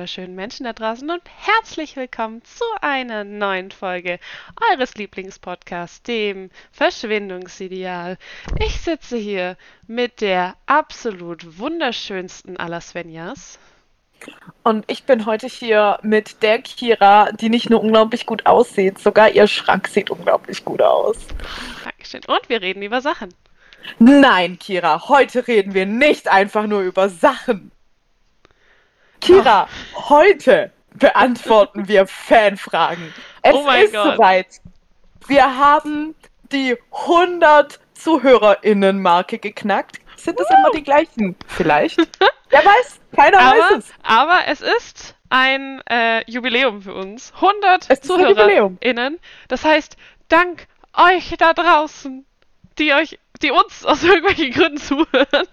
wunderschönen Menschen da draußen und herzlich willkommen zu einer neuen Folge eures Lieblingspodcasts, dem Verschwindungsideal. Ich sitze hier mit der absolut wunderschönsten aller Svenjas. Und ich bin heute hier mit der Kira, die nicht nur unglaublich gut aussieht, sogar ihr Schrank sieht unglaublich gut aus. Dankeschön. Und wir reden über Sachen. Nein, Kira, heute reden wir nicht einfach nur über Sachen. Kira, oh. heute beantworten wir Fanfragen. Es oh ist Gott. soweit. Wir haben die 100 ZuhörerInnen-Marke geknackt. Sind es immer die gleichen? Vielleicht. Wer weiß? Keiner aber, weiß es. Aber es ist ein äh, Jubiläum für uns. 100 ZuhörerInnen. Das heißt, dank euch da draußen, die euch, die uns aus irgendwelchen Gründen zuhören.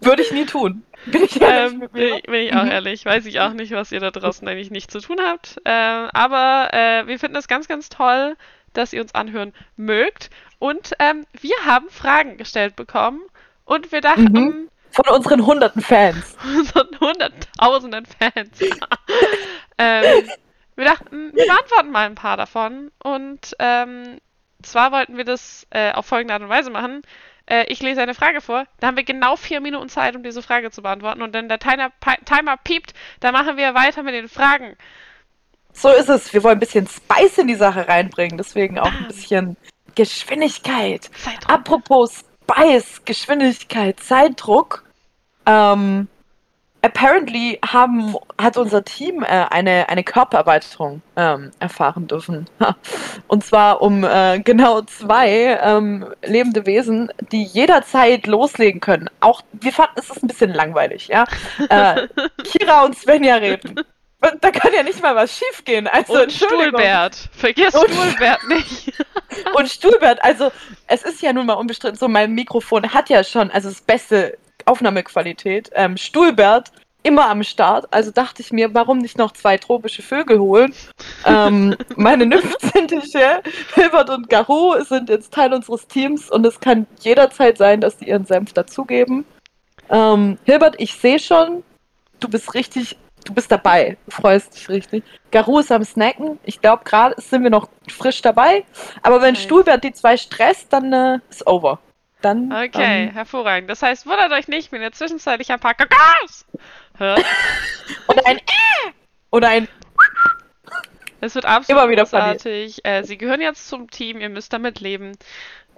Würde ich nie tun. Bin ich ehrlich ähm, bin, bin, ich auch mhm. ehrlich. Weiß ich auch nicht, was ihr da draußen eigentlich nicht zu tun habt. Äh, aber äh, wir finden es ganz, ganz toll, dass ihr uns anhören mögt. Und ähm, wir haben Fragen gestellt bekommen. Und wir dachten. Mhm. Von unseren hunderten Fans. Von hunderttausenden Fans. ähm, wir dachten, wir beantworten mal ein paar davon. Und ähm, zwar wollten wir das äh, auf folgende Art und Weise machen. Äh, ich lese eine Frage vor. Da haben wir genau vier Minuten Zeit, um diese Frage zu beantworten. Und wenn der Timer, Timer piept, dann machen wir weiter mit den Fragen. So ist es. Wir wollen ein bisschen Spice in die Sache reinbringen. Deswegen auch ein bisschen Geschwindigkeit. Zeitdruck. Apropos Spice, Geschwindigkeit, Zeitdruck. Ähm, apparently haben, hat unser Team äh, eine, eine Körpererweiterung ähm, erfahren dürfen. Und zwar um äh, genau zwei ähm, lebende Wesen, die jederzeit loslegen können. Auch wir fanden es ist ein bisschen langweilig, ja. Äh, Kira und Svenja reden. Da kann ja nicht mal was schiefgehen. Also, und Stuhlbert. Vergiss und, Stuhlbert nicht. und Stuhlbert, also es ist ja nun mal unbestritten so, mein Mikrofon hat ja schon, also das beste Aufnahmequalität. Ähm, Stuhlbert immer am Start. Also dachte ich mir, warum nicht noch zwei tropische Vögel holen? ähm, meine Nymphenzintische, Hilbert und Garou, sind jetzt Teil unseres Teams und es kann jederzeit sein, dass sie ihren Senf dazugeben. Ähm, Hilbert, ich sehe schon, du bist richtig, du bist dabei. Du freust dich richtig. Garou ist am Snacken. Ich glaube, gerade sind wir noch frisch dabei. Aber wenn okay. Stuhlbert die zwei stresst, dann äh, ist over. Dann, okay, ähm, hervorragend. Das heißt, wundert euch nicht, wenn ihr zwischenzeitlich ein paar Kakao hört. Oder ein äh! Oder ein es wird absolut Immer wieder großartig. Äh, sie gehören jetzt zum Team, ihr müsst damit leben.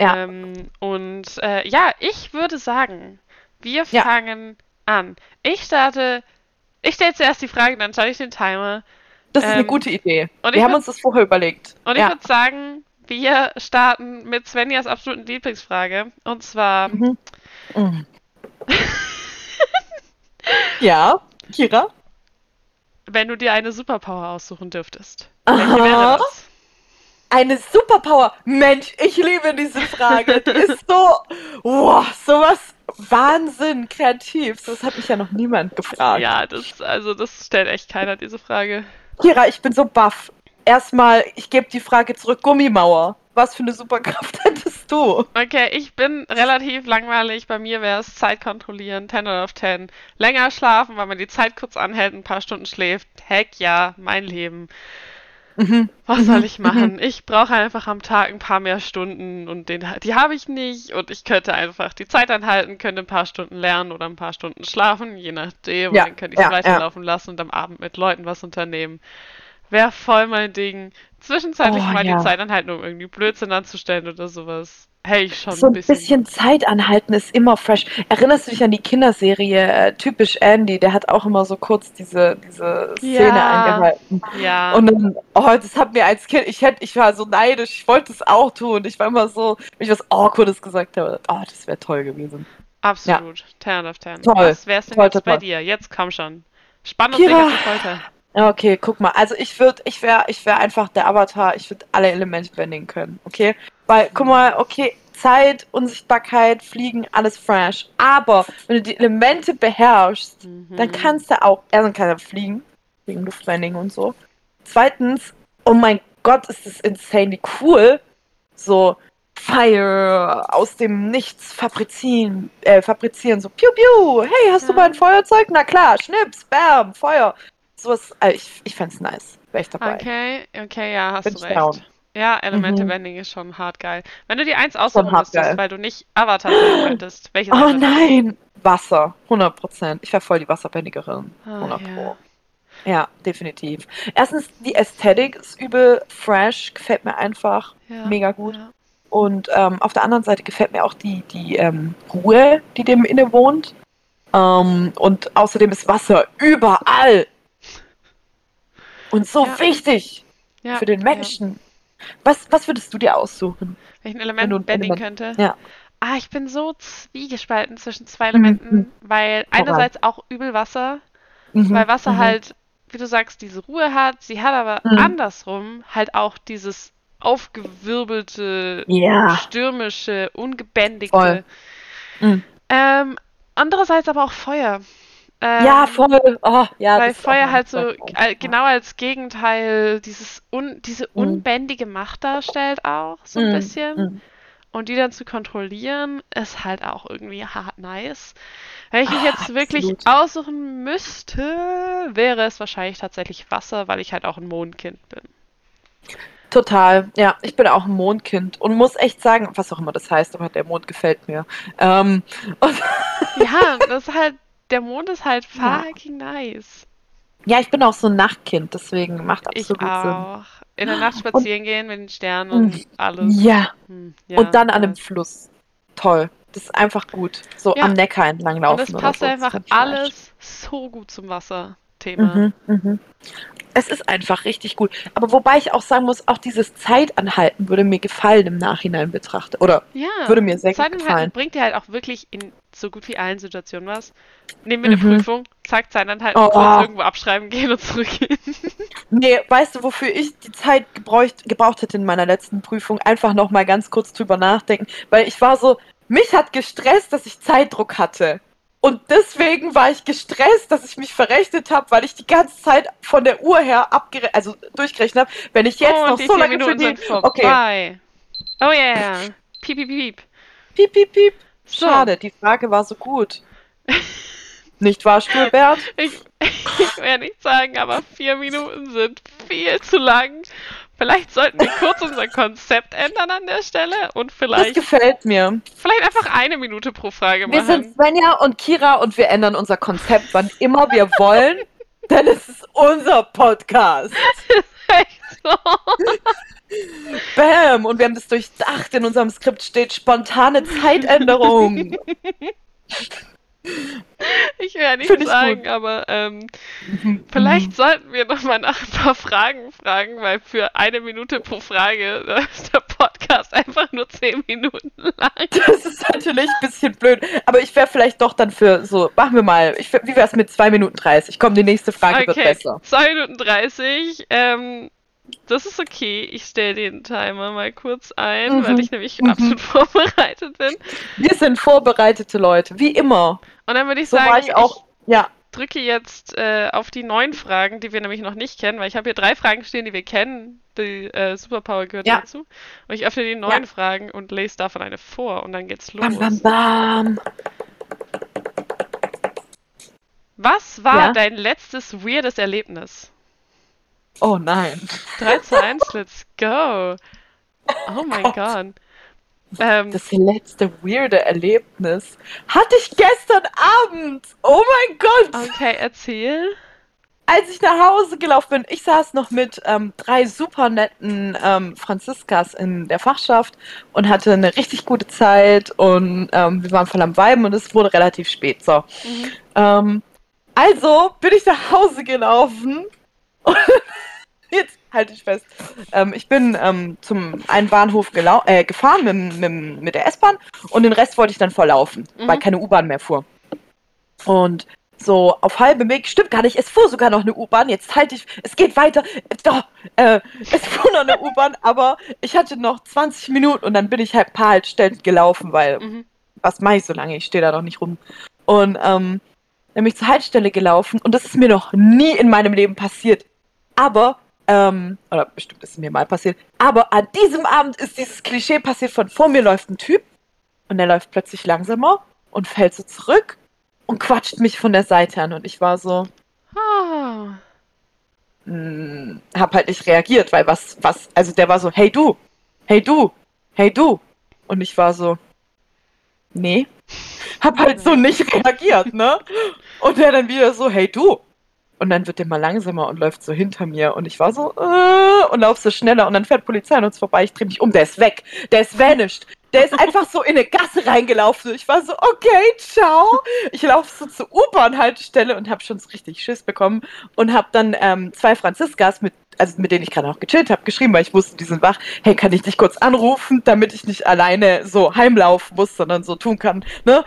Ja. Ähm, und äh, ja, ich würde sagen, wir ja. fangen an. Ich starte, ich stelle zuerst die Frage, dann starte ich den Timer. Das ist ähm, eine gute Idee. wir haben uns das vorher überlegt. Und ja. ich würde sagen, wir starten mit Svenjas absoluten Lieblingsfrage. Und zwar. Mhm. Mhm. ja, Kira? Wenn du dir eine Superpower aussuchen dürftest. Welche wäre das? Eine Superpower? Mensch, ich liebe diese Frage. Die ist so. Wow, sowas. Wahnsinn, kreativ. Das hat mich ja noch niemand gefragt. Ja, das, also das stellt echt keiner, diese Frage. Kira, ich bin so baff erstmal, ich gebe die Frage zurück, Gummimauer. Was für eine Superkraft hättest du? Okay, ich bin relativ langweilig. Bei mir wäre es Zeit kontrollieren, 10 out of 10. Länger schlafen, weil man die Zeit kurz anhält, ein paar Stunden schläft. Heck ja, mein Leben. Mhm. Was soll mhm. ich machen? Mhm. Ich brauche einfach am Tag ein paar mehr Stunden und den, die habe ich nicht und ich könnte einfach die Zeit anhalten, könnte ein paar Stunden lernen oder ein paar Stunden schlafen, je nachdem. Ja, und dann könnte ich es ja, weiterlaufen ja. lassen und am Abend mit Leuten was unternehmen. Wäre voll mein Ding. Zwischenzeitlich oh, mal ja. die Zeit anhalten, um irgendwie Blödsinn anzustellen oder sowas. Hey, schon so ein bisschen. bisschen Zeit anhalten ist immer fresh. Erinnerst du dich an die Kinderserie äh, Typisch Andy? Der hat auch immer so kurz diese, diese Szene ja. eingehalten. Ja. Und dann, oh, das hat mir als Kind, ich hätte, ich war so neidisch, ich wollte es auch tun. Ich war immer so, wenn ich was Awkwardes gesagt habe, oh, das wäre toll gewesen. Absolut. Ja. 10 of 10. Toll. Was wär's denn toll, jetzt toll, bei toll. dir? Jetzt komm schon. Spannend und Kira, heute. Okay, guck mal. Also ich würde, ich wäre, ich wäre einfach der Avatar. Ich würde alle Elemente bändigen können. Okay, weil guck mal, okay, Zeit, Unsichtbarkeit, Fliegen, alles fresh. Aber wenn du die Elemente beherrschst, mhm. dann kannst du auch, erstens kann er fliegen, wegen Luftbending und so. Zweitens, oh mein Gott, ist das insanely cool. So Fire aus dem Nichts fabrizieren, äh, fabrizieren, so piu piu. Hey, hast ja. du mal ein Feuerzeug? Na klar, Schnips, Bam, Feuer sowas, äh, ich, ich fände es nice. Wäre ich dabei. Okay, okay, ja, hast Bin du recht. down. Ja, Mhm. Elemente-Bending ist schon hart geil. Wenn du dir eins aussuchen müsstest, weil du nicht Avatar sein könntest, welches Oh nein! Wasser, 100 Prozent. Ich wäre voll die Wasserbändigerin. Ah, 100 ja. Pro. Ja, definitiv. Erstens, die Ästhetik ist übel fresh, gefällt mir einfach Ja, mega gut. ja. Und ähm, auf der anderen Seite gefällt mir auch die, die ähm, Ruhe, die dem innewohnt. Ähm, und außerdem ist Wasser überall. Und so Ja. wichtig Ja, für den ja. Menschen. Was, was würdest du dir aussuchen? Welchen Element du Element- könnte? ja. Ah, ich bin so zwiegespalten zwischen zwei Elementen, Mhm. weil einerseits auch übel Wasser, Mhm, weil Wasser mhm. halt, wie du sagst, diese Ruhe hat. Sie hat aber Mhm. andersrum halt auch dieses aufgewirbelte, Ja. stürmische, ungebändigte. Mhm. Ähm, andererseits aber auch Feuer. Ähm, Ja, voll. Oh, ja, weil Feuer halt so Zweitpunkt. äh, genau als Gegenteil dieses un, diese Mhm. unbändige Macht darstellt auch so ein Mhm, bisschen. mhm. Und die dann zu kontrollieren, ist halt auch irgendwie hart nice. Wenn ich mich Ah, jetzt wirklich absolut. aussuchen müsste, wäre es wahrscheinlich tatsächlich Wasser, weil ich halt auch ein Mondkind bin. Total, ja. Ich bin auch ein Mondkind und muss echt sagen, was auch immer das heißt, aber der Mond gefällt mir. Ähm, Ja, das ist halt, der Mond ist halt Ja. fucking nice. ja, ich bin auch so ein Nachtkind, deswegen macht Ich absolut Sinn. auch. In der Nacht spazieren gehen mit den Sternen und alles. Ja, Hm, ja, und dann an einem. Fluss. Toll. Das ist einfach gut. So Ja. am Neckar entlang laufen. Und oder passt so. Das einfach ich alles so gut zum Wasser-Thema. Mhm, mhm. Es ist einfach richtig gut. Aber wobei ich auch sagen muss, auch dieses Zeitanhalten würde mir gefallen im Nachhinein betrachtet. Oder Ja, würde mir sehr gut Zeitanhalten gefallen. bringt dir halt auch wirklich in so gut wie allen Situationen was. Nehmen wir eine Mhm. Prüfung, zack, Zeitanhalten, Oh. kurz irgendwo abschreiben gehen und zurückgehen. Nee, weißt du, wofür ich die Zeit gebraucht, gebraucht hätte in meiner letzten Prüfung? Einfach noch mal ganz kurz drüber nachdenken. Weil ich war so, mich hat gestresst, dass ich Zeitdruck hatte. Und deswegen war ich gestresst, dass ich mich verrechnet habe, weil ich die ganze Zeit von der Uhr her abgere also durchgerechnet habe. Wenn ich jetzt und noch so lange für die... Okay, Oh yeah. Piep, piep, piep. piep, piep, piep. So. Schade, die Frage war so gut. Nicht wahr, Stuhlbert? Ich, ich ja nicht sagen, aber vier Minuten sind viel zu lang. Vielleicht sollten wir kurz unser Konzept ändern an der Stelle und Das vielleicht, gefällt mir. vielleicht einfach eine Minute pro Frage Wir sind machen. Svenja und Kira und wir ändern unser Konzept, wann immer wir wollen, denn es ist unser Podcast. Echt so. Bam! Und wir haben das durchdacht. In unserem Skript steht spontane Zeitänderung. Ich will ja nicht Find ich sagen, gut. aber ähm, vielleicht sollten wir noch mal nach ein paar Fragen fragen, weil für eine Minute pro Frage ist der Podcast einfach nur zehn Minuten lang. Das ist natürlich ein bisschen blöd. Aber ich wäre vielleicht doch dann für so, machen wir mal, ich, wie wäre es mit 2 Minuten 30? Komm, die nächste Frage wird Okay, besser. 2 Minuten 30. Ähm, das ist okay. Ich stelle den Timer mal kurz ein, Mhm, weil ich nämlich mhm. absolut vorbereitet bin. Wir sind vorbereitete Leute, wie immer. Und dann würde ich So sagen, ich auch. Ja, drücke jetzt äh, auf die neun Fragen, die wir nämlich noch nicht kennen, weil ich habe hier drei Fragen stehen, die wir kennen. Die äh, Superpower gehört Ja. dazu. Und ich öffne die neun Ja. Fragen und lese davon eine vor und dann geht's los. bam, bam, bam. Was war dein letztes weirdes Erlebnis? Oh nein. 3 zu 1, let's go. Oh mein Gott. Gott. Ähm, Das letzte weirde Erlebnis hatte ich gestern Abend. Oh mein Gott. okay, erzähl. Als ich nach Hause gelaufen bin, ich saß noch mit ähm, drei super netten ähm, Franziskas in der Fachschaft und hatte eine richtig gute Zeit und ähm, wir waren voll am Weiben und es wurde relativ spät. So. Mhm. Ähm, also bin ich nach Hause gelaufen und jetzt halte ich fest. Ähm, ich bin ähm, zum einen Bahnhof äh, gefahren mit, mit, mit der S-Bahn und den Rest wollte ich dann volllaufen, Mhm. weil keine U-Bahn mehr fuhr. Und so auf halbem Weg, stimmt gar nicht, es fuhr sogar noch eine U-Bahn, jetzt halte ich, es geht weiter, doch, äh, es fuhr noch eine U-Bahn, aber ich hatte noch 20 Minuten und dann bin ich halt ein paar Haltestellen gelaufen, weil Mhm. was mache ich so lange? Ich stehe da doch nicht rum. Und ähm, dann bin ich zur Haltestelle gelaufen und das ist mir noch nie in meinem Leben passiert. Aber, ähm, oder bestimmt ist es mir mal passiert, aber an diesem Abend ist dieses Klischee passiert von vor mir läuft ein Typ und der läuft plötzlich langsamer und fällt so zurück und quatscht mich von der Seite an und ich war so, Ah, mh, hab halt nicht reagiert, weil was, was, also der war so, hey du, hey du, hey du. Und ich war so, nee. Hab halt so nicht reagiert, ne? Und der dann wieder so, hey du. Und dann wird der mal langsamer und läuft so hinter mir. Und ich war so, äh, und lauf so schneller. Und dann fährt Polizei an uns vorbei. Ich drehe mich um, der ist weg. Der ist vanished. Der ist einfach so in eine Gasse reingelaufen. Ich war so, okay, ciao. Ich laufe so zur U-Bahn-Haltestelle und habe schon so richtig Schiss bekommen. Und habe dann ähm, zwei Franziskas, mit, also mit denen ich gerade auch gechillt habe, geschrieben, weil ich wusste, die sind wach. Hey, kann ich dich kurz anrufen, damit ich nicht alleine so heimlaufen muss, sondern so tun kann, ne?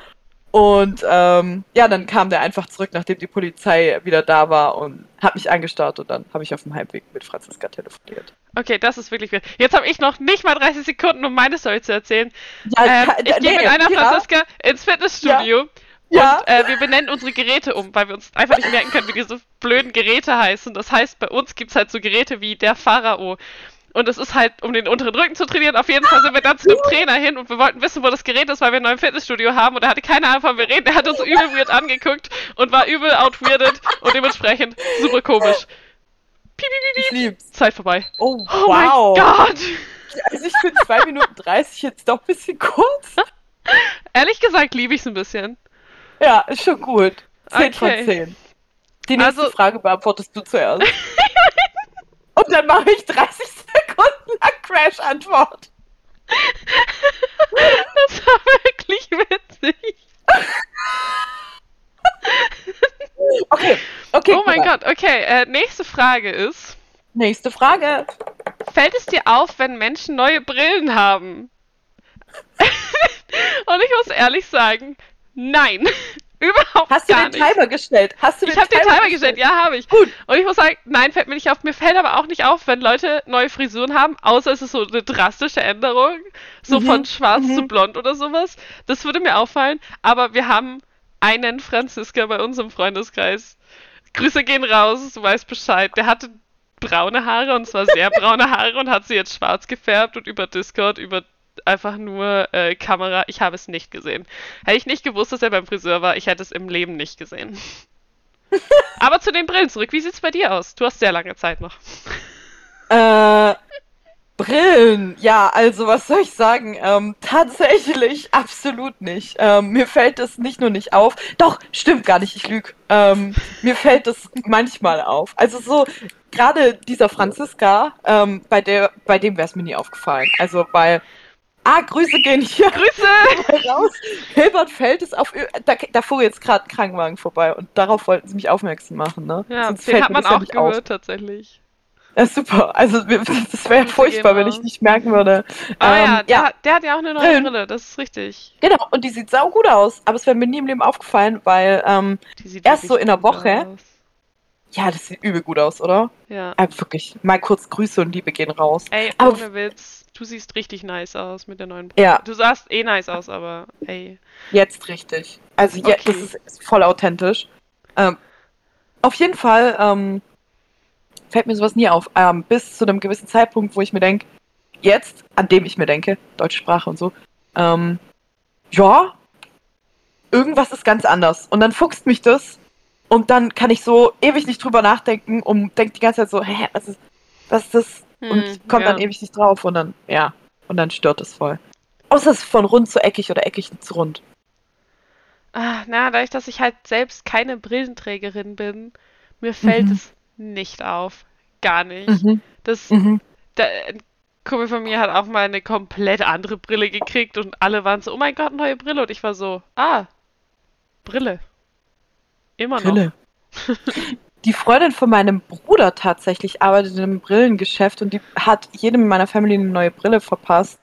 Und ähm, ja, dann kam der einfach zurück, nachdem die Polizei wieder da war und hat mich angestarrt und dann habe ich auf dem Heimweg mit Franziska telefoniert. Okay, das ist wirklich viel. Jetzt habe ich noch nicht mal 30 Sekunden, um meine Story zu erzählen. Ja, Ähm, ich gehe nee, mit einer ja, Franziska ins Fitnessstudio Ja. und äh, wir benennen unsere Geräte um, weil wir uns einfach nicht merken können, wie diese blöden Geräte heißen. Das heißt, bei uns gibt es halt so Geräte wie der Pharao. Und es ist halt, um den unteren Rücken zu trainieren. Auf jeden Fall sind wir dann zu einem Trainer hin und wir wollten wissen, wo das Gerät ist, weil wir ein neues Fitnessstudio haben. Und er hatte keine Ahnung, von wir reden. Er hat uns übel weird angeguckt und war übel outweirdet und dementsprechend super komisch. Piep, piep, piep, piep. Zeit vorbei. Oh, Oh wow. mein Gott! Also ich finde 2 Minuten 30 jetzt doch ein bisschen kurz. Ehrlich gesagt liebe ich es ein bisschen. Ja, ist schon gut. 10 Okay. von 10. Die nächste Also- Frage beantwortest du zuerst. Und dann mache ich 30 Sekunden lang Crash-Antwort. Das war wirklich witzig. Okay, okay. Oh mein. Gott, okay. Äh, nächste Frage ist: Nächste Frage. Fällt es dir auf, wenn Menschen neue Brillen haben? Und ich muss ehrlich sagen, nein. Überhaupt Hast du gar den nicht. Timer gestellt? Hast du Ich habe den Timer gestellt, ja, habe ich. Gut. Und ich muss sagen, nein, fällt mir nicht auf. Mir fällt aber auch nicht auf, wenn Leute neue Frisuren haben, außer es ist so eine drastische Änderung, so Mhm, von schwarz mhm. zu blond oder sowas. Das würde mir auffallen. Aber wir haben einen Franziska bei uns im Freundeskreis. Grüße gehen raus, du weißt Bescheid. Der hatte braune Haare und zwar sehr braune Haare und hat sie jetzt schwarz gefärbt und über Discord, über einfach nur äh, Kamera. Ich habe es nicht gesehen. Hätte ich nicht gewusst, dass er beim Friseur war, ich hätte es im Leben nicht gesehen. Aber zu den Brillen zurück. Wie sieht's bei dir aus? Du hast sehr lange Zeit noch. Äh, Brillen. Ja, also was soll ich sagen? Ähm, tatsächlich absolut nicht. Ähm, mir fällt das nicht nur nicht auf. Doch, stimmt gar nicht, ich lüge. Ähm, mir fällt das manchmal auf. Also so, gerade dieser Franziska, ähm, bei, der, bei dem wäre es mir nie aufgefallen. Also weil. Ah, Grüße gehen hier Grüße! raus. Hilbert fällt es auf. Da, da fuhr jetzt gerade ein Krankenwagen vorbei und darauf wollten sie mich aufmerksam machen, ne? Ja, Sonst den hat man ja auch nicht auf. gehört, tatsächlich. Ja, super. Also, das wäre Grüße furchtbar, wenn ich nicht merken würde. Ah Ähm, ja, der, Hat, der hat ja auch eine neue. Brille, das ist richtig. Genau, und die sieht sau gut aus. Aber es wäre mir nie im Leben aufgefallen, weil, ähm, Erst so in der Woche. aus. ja, das sieht übel gut aus, oder? Ja. Äh, wirklich. Mal kurz Grüße und Liebe gehen raus. Ey, Aber- ohne Witz. Du siehst richtig nice aus mit der neuen Brille. Ja, Du sahst eh nice aus, aber ey. jetzt richtig. Also, ja, Okay. das ist, ist voll authentisch. Ähm, auf jeden Fall ähm, fällt mir sowas nie auf. Ähm, bis zu einem gewissen Zeitpunkt, wo ich mir denke, jetzt, an dem ich mir denke, deutsche Sprache und so, ähm, ja, irgendwas ist ganz anders. Und dann fuchst mich das und dann kann ich so ewig nicht drüber nachdenken und denke die ganze Zeit so, hä, was ist, was ist das? Und Hm, komme ja. dann ewig nicht drauf und dann, ja, und dann stört es voll. Außer es ist von rund zu eckig oder eckig zu rund. Ah, na, dadurch, dass ich halt selbst keine Brillenträgerin bin, mir fällt Mhm. es nicht auf. Gar nicht. Mhm. Das, Mhm. da, ein Kumpel von mir hat auch mal eine komplett andere Brille gekriegt und alle waren so, oh mein Gott, neue Brille. Und ich war so, ah, Brille. Immer noch. Brille. Die Freundin von meinem Bruder tatsächlich arbeitet in einem Brillengeschäft und die hat jedem in meiner Familie eine neue Brille verpasst.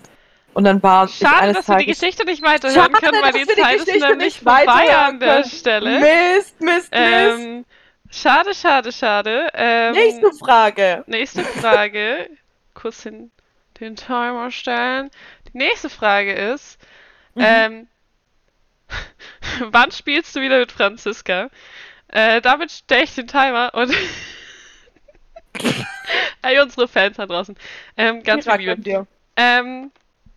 Und dann war Schade, dass wir die Tages. Geschichte nicht weiterhören Schade, können, weil die wir die Zeit ist Geschichte nämlich nicht vorbei an der können. Stelle. Mist, Mist, Mist. Ähm, schade, schade, schade. Ähm, Nächste Frage. Nächste Frage. Kurz den, den Timer stellen. Die nächste Frage ist, Mhm. ähm, wann spielst du wieder mit Franziska? Äh, damit stelle ich den Timer und hey, unsere Fans da draußen. Ähm, ganz viel Liebe. Ähm,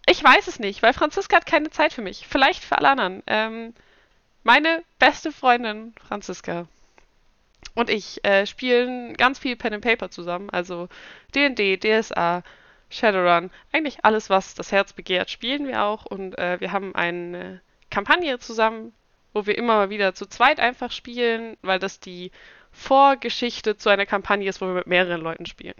ich weiß es nicht, weil Franziska hat keine Zeit für mich. Vielleicht für alle anderen. Ähm, meine beste Freundin, Franziska. und ich äh, spielen ganz viel Pen and Paper zusammen, also D&D, DSA, Shadowrun, eigentlich alles, was das Herz begehrt, spielen wir auch und äh, wir haben eine Kampagne zusammen, wo wir immer mal wieder zu zweit einfach spielen, weil das die Vorgeschichte zu einer Kampagne ist, wo wir mit mehreren Leuten spielen.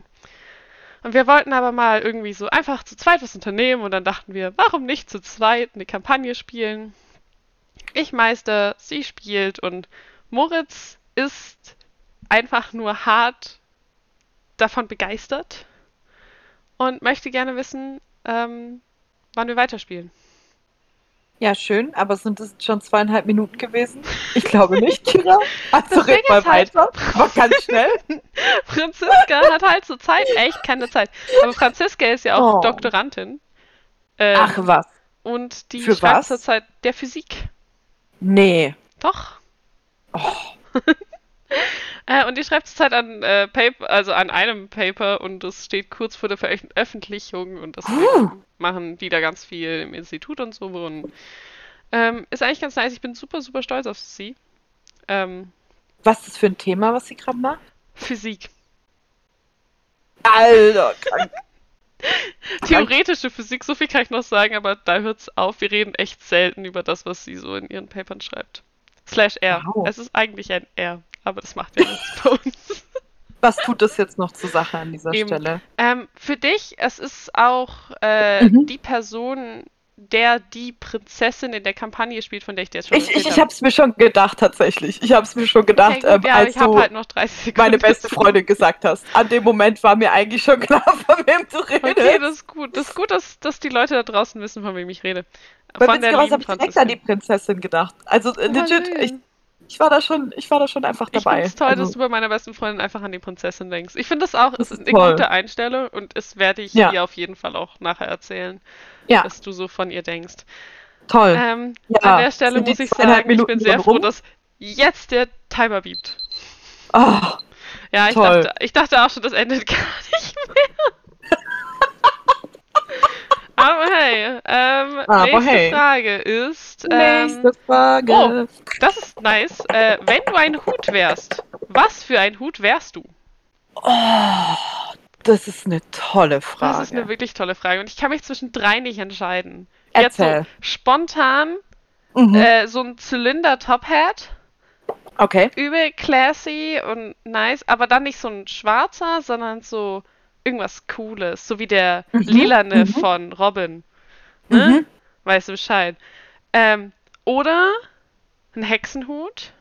Und wir wollten aber mal irgendwie so einfach zu zweit was unternehmen und dann dachten wir, warum nicht zu zweit eine Kampagne spielen? Ich meister, sie spielt und Moritz ist einfach nur hart davon begeistert und möchte gerne wissen, ähm, wann wir weiterspielen. Ja, schön, aber sind es schon zweieinhalb Minuten gewesen? Ich glaube nicht, Kira. Also red mal halt, weiter. Aber ganz schnell. Franziska hat halt zur Zeit echt keine Zeit. Aber Franziska ist ja auch oh. Doktorandin. Ähm, Ach was. Und die Für schreibt zurzeit der Physik. Nee. Doch. Oh. äh, und die schreibt zurzeit an äh, Paper, also an einem Paper und das steht kurz vor der Veröffentlichung und das uh. machen die da ganz viel im Institut und so und ähm, ist eigentlich ganz nice. Ich bin super, super stolz auf sie. Ähm, was ist das für ein Thema, was sie gerade macht? Physik. Alter, krank. Theoretische Physik, so viel kann ich noch sagen, aber da hört es auf. Wir reden echt selten über das, was sie so in ihren Papern schreibt. Slash R. Wow. Es ist eigentlich ein R, aber das macht ja nichts bei uns. Was tut das jetzt noch zur Sache an dieser Eben. Stelle? Ähm, für dich, es ist auch äh, mhm. die Person, der die Prinzessin in der Kampagne spielt, von der ich dir jetzt schon Ich, ich, ich habe es mir schon gedacht, tatsächlich. Ich habe es mir schon gedacht, okay, gut, ähm, ja, als du halt meine beste Freundin gesagt hast. An dem Moment war mir eigentlich schon klar, von wem du redest. Okay, das ist gut. Das ist gut, dass, dass die Leute da draußen wissen, von wem ich rede. Bei von der habe ich direkt an die Prinzessin gedacht. Also oh, legit, ich, ich war da schon, ich war da schon einfach dabei. Ich finde es toll, also, dass du bei meiner besten Freundin einfach an die Prinzessin denkst. Ich finde das auch, es ist eine toll. gute Einstellung und es werde ich ja. ihr auf jeden Fall auch nachher erzählen ja. was du so von ihr denkst. Toll. Ähm, ja, an der Stelle muss ich sagen, ich bin sehr froh, dass jetzt der Timer biebt. Oh, ja, ich dachte, ich dachte auch schon, das endet gar nicht mehr. Aber hey, ähm, Aber nächste hey. Frage ist. Ähm, nächste Frage. Oh, das ist nice. Äh, wenn du ein Hut wärst, was für ein Hut wärst du? Oh, das ist eine tolle Frage. Das ist eine wirklich tolle Frage. Und ich kann mich zwischen drei nicht entscheiden. Jetzt so spontan mhm. äh, so ein Zylinder-Top-Hat. Okay. Übel classy und nice, aber dann nicht so ein schwarzer, sondern so irgendwas Cooles. So wie der mhm. lilane mhm. von Robin. Ne? Mhm. Weißt du Bescheid. Ähm, oder ein Hexenhut.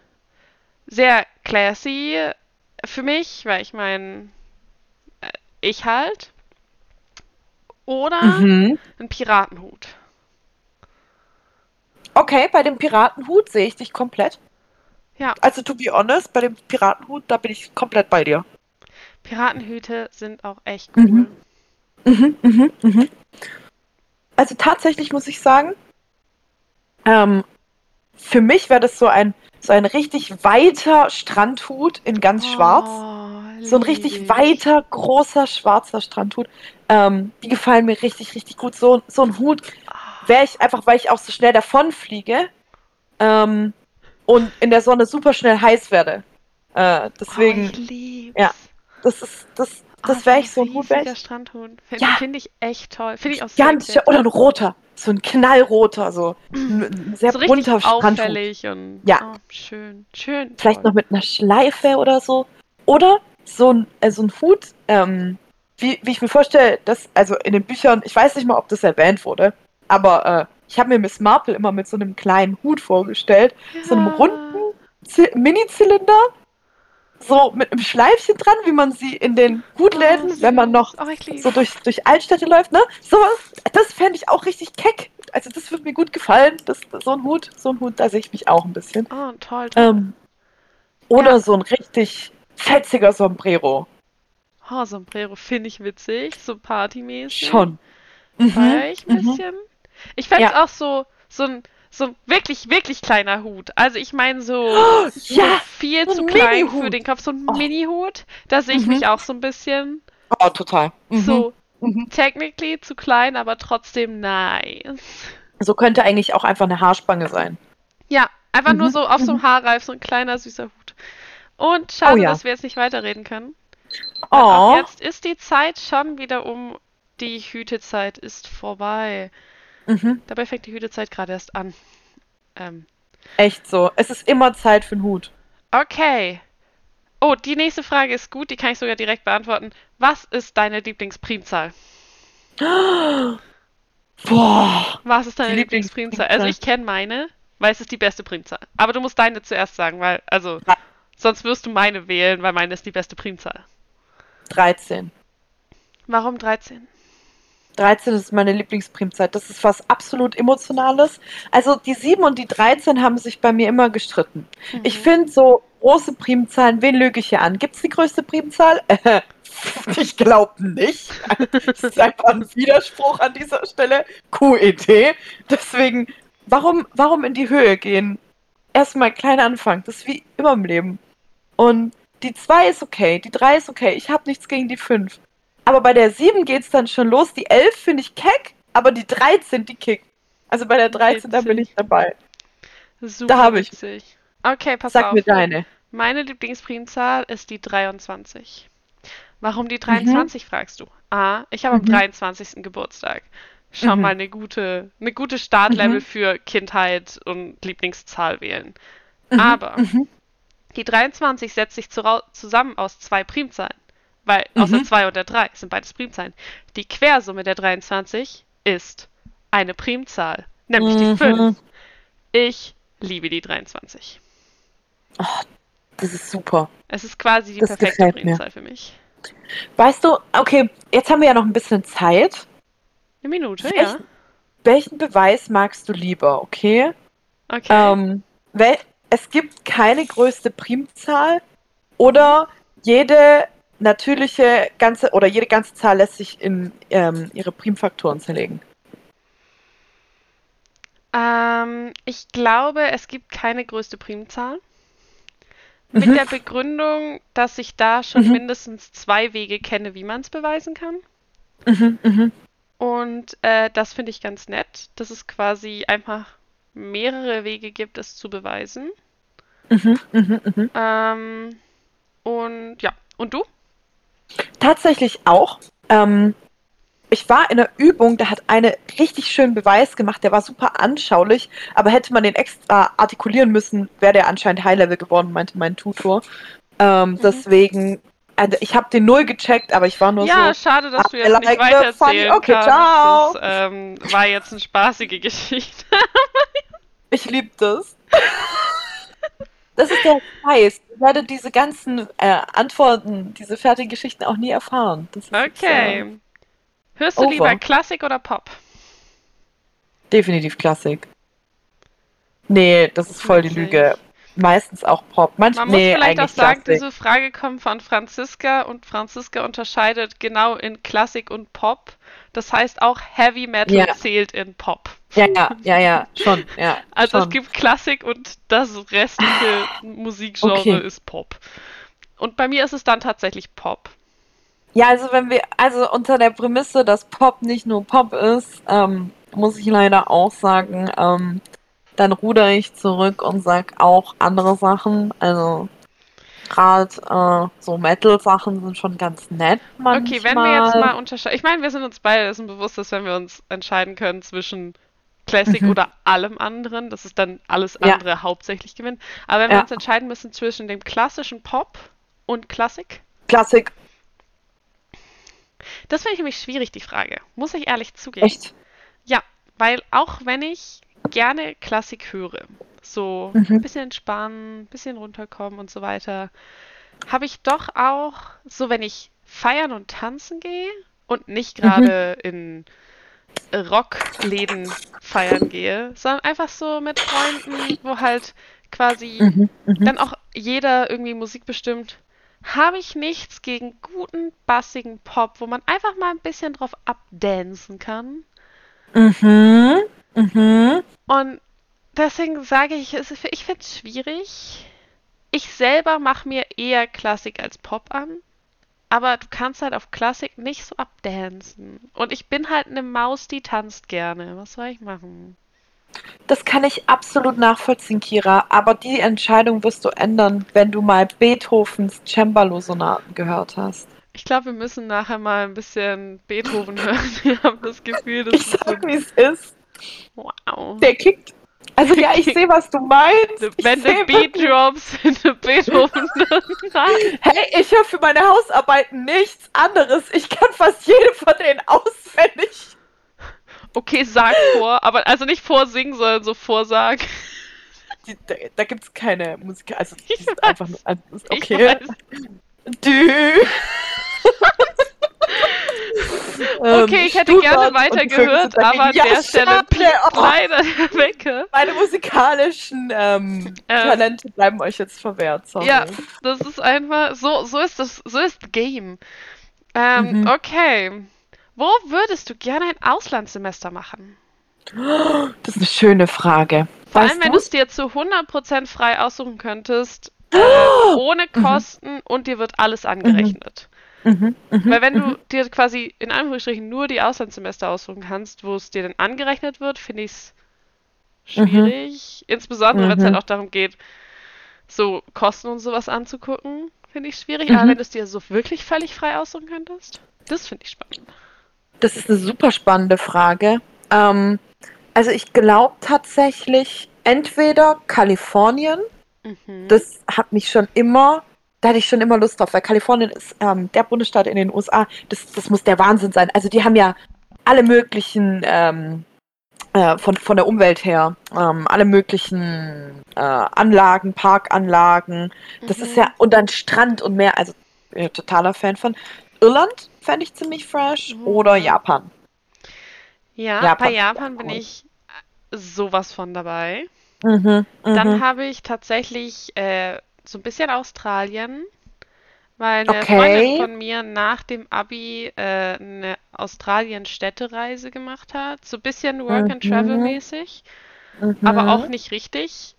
Sehr classy für mich, weil ich meine, ich halt. Oder mhm. ein Piratenhut. Okay, bei dem Piratenhut sehe ich dich komplett. Ja. Also, to be honest, bei dem Piratenhut, da bin ich komplett bei dir. Piratenhüte sind auch echt cool. Mhm. Mhm, mhm, mhm. Also, tatsächlich muss ich sagen, ähm, für mich wäre das so ein, so ein richtig weiter Strandhut in ganz oh. schwarz so ein richtig weiter, großer, schwarzer Strandhut. Ähm, die gefallen mir richtig, richtig gut. So, so ein Hut wäre ich einfach, weil ich auch so schnell davon fliege ähm, und in der Sonne super schnell heiß werde. Äh, deswegen. Oh, ja, das ist, das, das oh, wäre ich so ein Hut. Der Strandhut. Finde ja. find ich echt toll. Finde ich auch sehr, Ganz, sehr Oder ein roter. So ein knallroter, so ein sehr so bunter Strandhut. Und, ja. Oh, schön, schön. Vielleicht toll. noch mit einer Schleife oder so. Oder so ein, äh, so ein Hut, ähm, wie, wie ich mir vorstelle, dass, also in den Büchern, ich weiß nicht mal, ob das erwähnt wurde, aber äh, ich habe mir Miss Marple immer mit so einem kleinen Hut vorgestellt, ja. so einem runden Mini-Zylinder, so mit einem Schleifchen dran, wie man sie in den Hutläden, oh, wenn man noch oh, so durch, durch Altstädte läuft, ne? So, das fände ich auch richtig keck. Also das würde mir gut gefallen. Das, so ein Hut, so ein Hut, da sehe ich mich auch ein bisschen. Oh, toll, toll. Ähm, oder ja. so ein richtig fetziger Sombrero. Oh, Sombrero finde ich witzig, so partymäßig. Schon. Mhm. ich ein mhm. bisschen. Ich fände es ja. auch so, so ein, so wirklich, wirklich kleiner Hut. Also ich meine so, oh, so ja, viel so zu klein für den Kopf, so ein oh. Mini-Hut. Da sehe ich mhm. mich auch so ein bisschen. Oh, total. Mhm. So mhm. technically zu klein, aber trotzdem nice. So könnte eigentlich auch einfach eine Haarspange sein. Ja, einfach nur mhm. so auf so einem Haarreif, so ein kleiner süßer Hut. Und schade, Oh ja. dass wir jetzt nicht weiterreden können. Oh, jetzt ist die Zeit schon wieder um. Die Hütezeit ist vorbei. Mhm. Dabei fängt die Hütezeit gerade erst an. Ähm, echt so. Es ist immer Zeit für den Hut. okay. Oh, die nächste Frage ist gut, die kann ich sogar direkt beantworten. Was ist deine Lieblingsprimzahl? Boah. Was ist deine Lieblingsprimzahl? Also Lieblingsprimzahl. ich kenne meine, weil es ist die beste Primzahl. Aber du musst deine zuerst sagen, weil, also, Ja. sonst wirst du meine wählen, weil meine ist die beste Primzahl. 13. Warum 13? 13 ist meine Lieblingsprimzeit. Das ist was absolut Emotionales. Also die 7 und die 13 haben sich bei mir immer gestritten. Ich Mhm. finde so große Primzahlen, wen lüge ich hier an? Gibt es die größte Primzahl? Äh, ich glaube nicht. Das ist einfach ein Widerspruch an dieser Stelle. QED. Deswegen, warum, warum in die Höhe gehen? Erstmal klein Anfang. Das ist wie immer im Leben. Und die 2 ist okay, die 3 ist okay. Ich habe nichts gegen die 5. Aber bei der 7 geht es dann schon los. Die 11 finde ich keck, aber die 13, die kickt. Also bei der 13, da bin ich dabei. Super hab ich. witzig. Okay, pass Sag auf. mir deine. Meine Lieblingsprimzahl ist die 23. Warum Mhm. die 23, fragst du? A, ich habe am 23. Geburtstag. Schon Mhm. mal eine gute, eine gute Startlevel Mhm. für Kindheit und Lieblingszahl wählen. Mhm, Aber mhm. die 23 setzt sich zurau- zusammen aus zwei Primzahlen. Weil Mhm. 2 und der 3 sind beides Primzahlen. Die Quersumme der 23 ist eine Primzahl, nämlich die Mhm. 5. Ich liebe die 23. Das ist super. Es ist quasi die Das perfekte. Primzahl für mich. Weißt du, okay, jetzt haben wir ja noch ein bisschen Zeit. Eine Minute, ja. Welchen, Beweis magst du lieber, okay? Okay. Ähm, es gibt keine größte Primzahl oder jede natürliche ganze oder jede ganze Zahl lässt sich in ähm, ihre Primfaktoren zerlegen. Ähm, ich glaube, es gibt keine größte Primzahl. Mit Mhm. der Begründung, dass ich da schon Mhm. mindestens zwei Wege kenne, wie man es beweisen kann. Mhm, mhm. Und äh, das finde ich ganz nett, dass es quasi einfach mehrere Wege gibt, es zu beweisen. Mhm, mhm, mhm. Ähm, und ja, und du? Tatsächlich auch. Ähm, ich war in einer Übung, da hat eine richtig schönen Beweis gemacht, der war super anschaulich, aber hätte man den extra artikulieren müssen, wäre der anscheinend High-Level geworden, meinte mein Tutor. Ähm, Mhm. Deswegen, also ich habe den null gecheckt, aber ich war nur Ja, so, schade, dass du I jetzt nicht like the weitererzählen funny- okay, kannst. ciao. Das ähm, war jetzt eine spaßige Geschichte. ich liebe das. Das ist der Preis. Ich werde diese ganzen äh, Antworten, diese fertigen Geschichten auch nie erfahren. Ist jetzt, äh, Okay. Hörst du over. lieber Klassik oder Pop? definitiv Klassik. Nee, das ist voll die. Lüge. Meistens auch Pop. Manch, Man nee, muss vielleicht auch sagen, Klassik. diese Frage kommt von Franziska und Franziska unterscheidet genau in Klassik und Pop. Das heißt auch Heavy Metal Ja. zählt in Pop. Ja, ja, ja, ja, schon, ja. Also schon. es gibt Klassik und das restliche Musikgenre Okay. ist Pop. Und bei mir ist es dann tatsächlich Pop. Ja, also wenn wir, also unter der Prämisse, dass Pop nicht nur Pop ist, ähm, muss ich leider auch sagen, ähm, dann ruder ich zurück und sag auch andere Sachen. Also gerade äh, so Metal-Sachen sind schon ganz nett manchmal. Okay, wenn wir jetzt mal unterscheiden. Ich meine, wir sind uns beide dessen bewusst, dass wenn wir uns entscheiden können zwischen Classic Mhm. oder allem anderen, dass es dann alles Ja. andere hauptsächlich gewinnt. Aber wenn wir Ja. uns entscheiden müssen zwischen dem klassischen Pop und Klassik, Klassik, das finde ich nämlich schwierig, die Frage. Muss ich ehrlich zugeben. echt. Ja, weil auch wenn ich gerne Klassik höre, so Mhm. ein bisschen entspannen, ein bisschen runterkommen und so weiter, habe ich doch auch, so wenn ich feiern und tanzen gehe und nicht Mhm. gerade in Rockläden feiern gehe, sondern einfach so mit Freunden, wo halt quasi Mhm, mhm. dann auch jeder irgendwie Musik bestimmt, habe ich nichts gegen guten, bassigen Pop, wo man einfach mal ein bisschen drauf abdancen kann. Mhm, mhm. Und deswegen sage ich, ich finde es schwierig. Ich selber mache mir eher Klassik als Pop an. Aber du kannst halt auf Klassik nicht so abdancen. Und ich bin halt eine Maus, die tanzt gerne. Was soll ich machen? Das kann ich absolut nachvollziehen, Kira. Aber die Entscheidung wirst du ändern, wenn du mal Beethovens Cembalo-Sonaten gehört hast. Ich glaube, wir müssen nachher mal ein bisschen Beethoven hören. Wir haben das Gefühl, dass Ich sag, wie es ist. Wow. Der kickt. Also ja, ich sehe, was du meinst. Wenn the beat drops in the Beethoven. Hey, ich höre für meine Hausarbeiten nichts anderes. Ich kann fast jede von denen auswendig. okay, sag vor, aber also nicht vorsingen, sondern so vorsag. Die, da da gibt es keine Musik. Also, die Ich sind weiß. einfach nur. also, ist Ich Okay. weiß. Dü. Okay, ich hätte gerne weitergehört, aber an der Stelle oh, leider der Wecker. meine musikalischen ähm, Äh. Talente bleiben euch jetzt verwehrt. Sorry. Ja, das ist einfach, so, so ist das, so ist Game. Ähm, Mhm. okay. Wo würdest du gerne ein Auslandssemester machen? Das ist eine schöne Frage. Vor weißt allem, wenn du es dir zu 100% frei aussuchen könntest, äh, ohne Kosten und dir wird alles angerechnet. Mhm, mhm, Weil wenn mhm. du dir quasi in Anführungsstrichen nur die Auslandssemester aussuchen kannst, wo es dir dann angerechnet wird, finde ich es schwierig. Insbesondere, wenn es Mhm. halt auch darum geht, so Kosten und sowas anzugucken, finde ich schwierig. Aber Mhm. wenn du es dir so wirklich völlig frei aussuchen könntest, das finde ich spannend. Das ist eine super spannende Frage. Ähm, also ich glaube tatsächlich entweder Kalifornien, Mhm. das hat mich schon immer, da hatte ich schon immer Lust drauf, weil Kalifornien ist ähm, der Bundesstaat in den USA, das, das muss der Wahnsinn sein. Also die haben ja alle möglichen, ähm, äh, von, von der Umwelt her, ähm, alle möglichen äh, Anlagen, Parkanlagen, das ist Mhm. ja, und dann Strand und Meer, also bin ich totaler Fan von. Irland fände ich ziemlich fresh Mhm. oder Japan. Ja, Japan bei ist Japan bin ich sowas von dabei. Mhm, Dann mhm. habe ich tatsächlich äh, so ein bisschen Australien, weil eine Okay. Freundin von mir nach dem Abi äh, eine Australien-Städtereise gemacht hat. So ein bisschen Work-and-Travel-mäßig, aber Mhm. auch nicht richtig.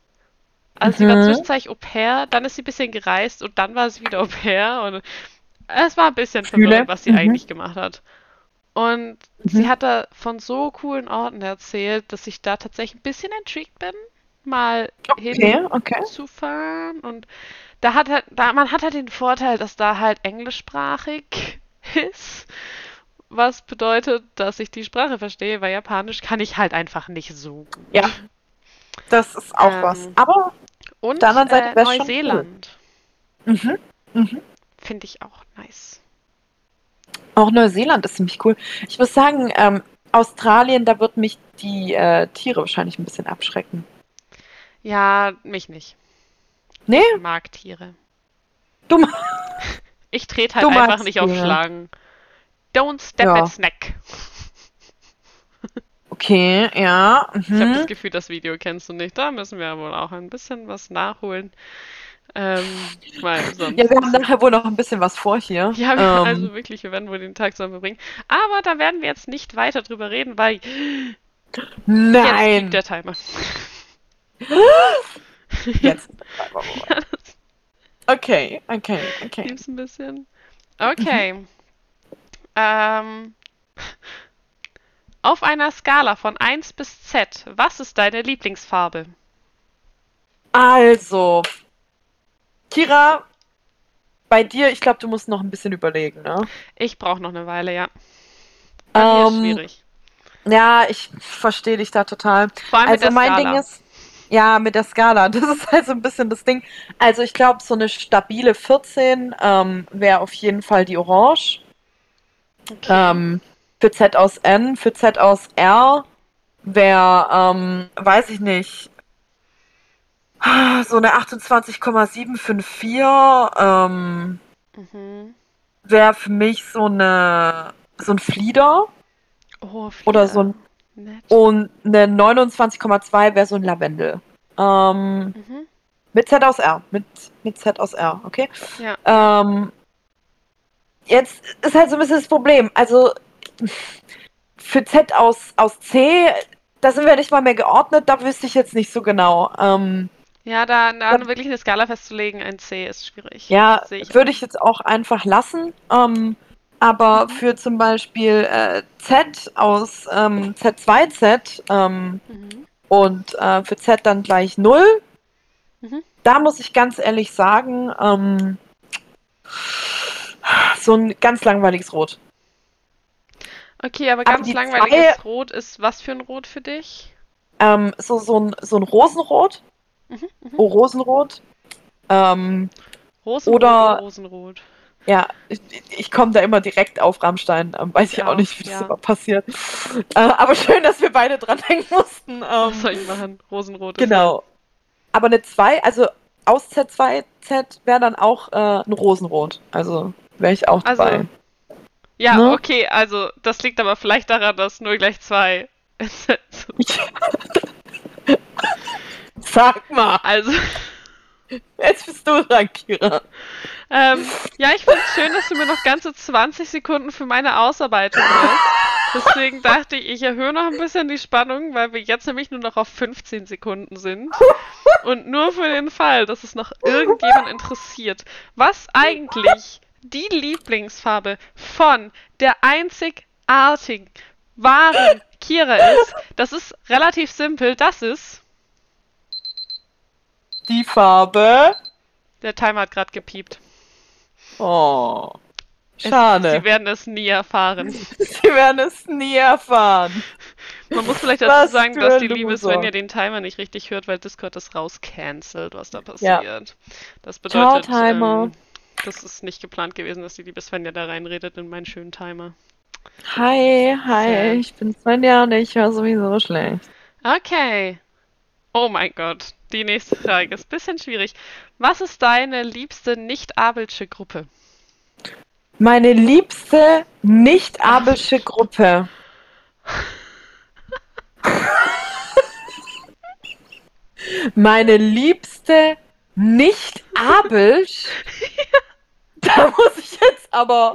Also sie war Mhm. zwischenzeitlich Au pair, dann ist sie ein bisschen gereist und dann war sie wieder Au pair und es war ein bisschen verwirrend, was sie Mhm. eigentlich gemacht hat. Und sie Mhm. hat da von so coolen Orten erzählt, dass ich da tatsächlich ein bisschen intrigued bin, mal Okay, hin okay. zu fahren. Und da hat halt, da, man hat halt den Vorteil, dass da halt englischsprachig ist. Was bedeutet, dass ich die Sprache verstehe, weil Japanisch kann ich halt einfach nicht so gut. Ja, das ist auch Ähm, was. Aber Und der anderen Seite äh, Neuseeland mhm. Mhm. finde ich auch nice. auch Neuseeland ist ziemlich cool. Ich muss sagen, ähm, Australien, da wird mich die äh, Tiere wahrscheinlich ein bisschen abschrecken. Ja, mich nicht. Nee? Ich mag Tiere. Du Ich trete halt Du einfach nicht auf Tiere. Schlangen. Don't step Ja. at snack. Okay, ja. Ich habe das Mhm. Gefühl, das Video kennst du nicht. Da müssen wir wohl auch ein bisschen was nachholen. Ähm, weil sonst. Ja, wir haben nachher wohl noch ein bisschen was vor hier. Ja, wir, ähm, also wirklich, wir werden wohl den Tag zusammen verbringen. Aber da werden wir jetzt nicht weiter drüber reden, weil jetzt nein. liegt der Timer. Jetzt. Okay, okay, okay. lieb's ein bisschen. Okay. Ähm, auf einer Skala von 1 bis Z, was ist deine Lieblingsfarbe? Also, Kira, bei dir, ich glaube, du musst noch ein bisschen überlegen, ne? Ich brauche noch eine Weile, ja. Bei mir ist Ähm, schwierig. Ja, ich verstehe dich da total. Vor allem mit Also der mein Skala. Ding ist, ja, mit der Skala, das ist halt so ein bisschen das Ding. Also ich glaube, so eine stabile 14 ähm, wäre auf jeden Fall die Orange. Okay. Ähm, für Z aus N, für Z aus R wäre, ähm, weiß ich nicht, so eine 28,754 ähm, Mhm. wäre für mich so eine so ein Flieder Oh, oder Flieder. so ein Nett. und eine 29,2 wäre so ein Lavendel. Ähm, Mhm. mit Z aus R, mit, mit Z aus R, okay? Ja. Ähm, jetzt ist halt so ein bisschen das Problem. Also für Z aus, aus C, da sind wir nicht mal mehr geordnet, da wüsste ich jetzt nicht so genau. Ähm, Ja, da, da Ja. wirklich eine Skala festzulegen, ein C ist schwierig. ja, würde ich jetzt auch einfach lassen. Ähm, aber Mhm. für zum Beispiel äh, Z aus ähm, Z2Z ähm, Mhm. Und äh, für Z dann gleich 0. Mhm. Da muss ich ganz ehrlich sagen, ähm, so ein ganz langweiliges Rot. Okay, aber ganz aber langweiliges zwei, Rot ist was für ein Rot für dich? Ähm, so, so, ein, so ein Rosenrot. Mhm, mh. Oh, Rosenrot. Ähm, Rosenrot oder Rosenrot. Ja, ich, ich komme da immer direkt auf Rammstein. Ähm, weiß ich ja, auch nicht, wie das immer passiert. Äh, aber schön, dass wir beide dran denken mussten. Ähm, Was soll ich machen? Rosenrot. Genau. Aber eine 2, also aus Z2 Z wäre dann auch äh, ein Rosenrot. Also wäre ich auch also, dabei. Ja, ne? okay, also das liegt aber vielleicht daran, dass 0 gleich 2 Sag mal. Also. Jetzt bist du dran, Kira. Ähm, ja, ich finde es schön, dass du mir noch ganze 20 Sekunden für meine Ausarbeitung lässt. Deswegen dachte ich, ich erhöhe noch ein bisschen die Spannung, weil wir jetzt nämlich nur noch auf 15 Sekunden sind. Und nur für den Fall, dass es noch irgendjemand interessiert, was eigentlich die Lieblingsfarbe von der einzigartigen, wahren Kira ist, das ist relativ simpel. Das ist die Farbe. Der Timer hat gerade gepiept. Oh. Schade. Es, sie werden es nie erfahren. sie werden es nie erfahren. Man muss vielleicht dazu was sagen, dass die liebe Svenja den Timer nicht richtig hört, weil Discord das rauscancelt, was da passiert. Ja. Das bedeutet, Ciao, Timer. Ähm, das ist nicht geplant gewesen, dass die liebe Svenja da reinredet in meinen schönen Timer. Hi, hi, ich bin Svenja und ich höre sowieso schlecht. Okay. Oh mein Gott. Die nächste Frage ist ein bisschen schwierig. Was ist deine liebste nicht-abelsche Gruppe? Meine liebste nicht-abelsche Gruppe. Meine liebste nicht-abelsch? da muss ich jetzt aber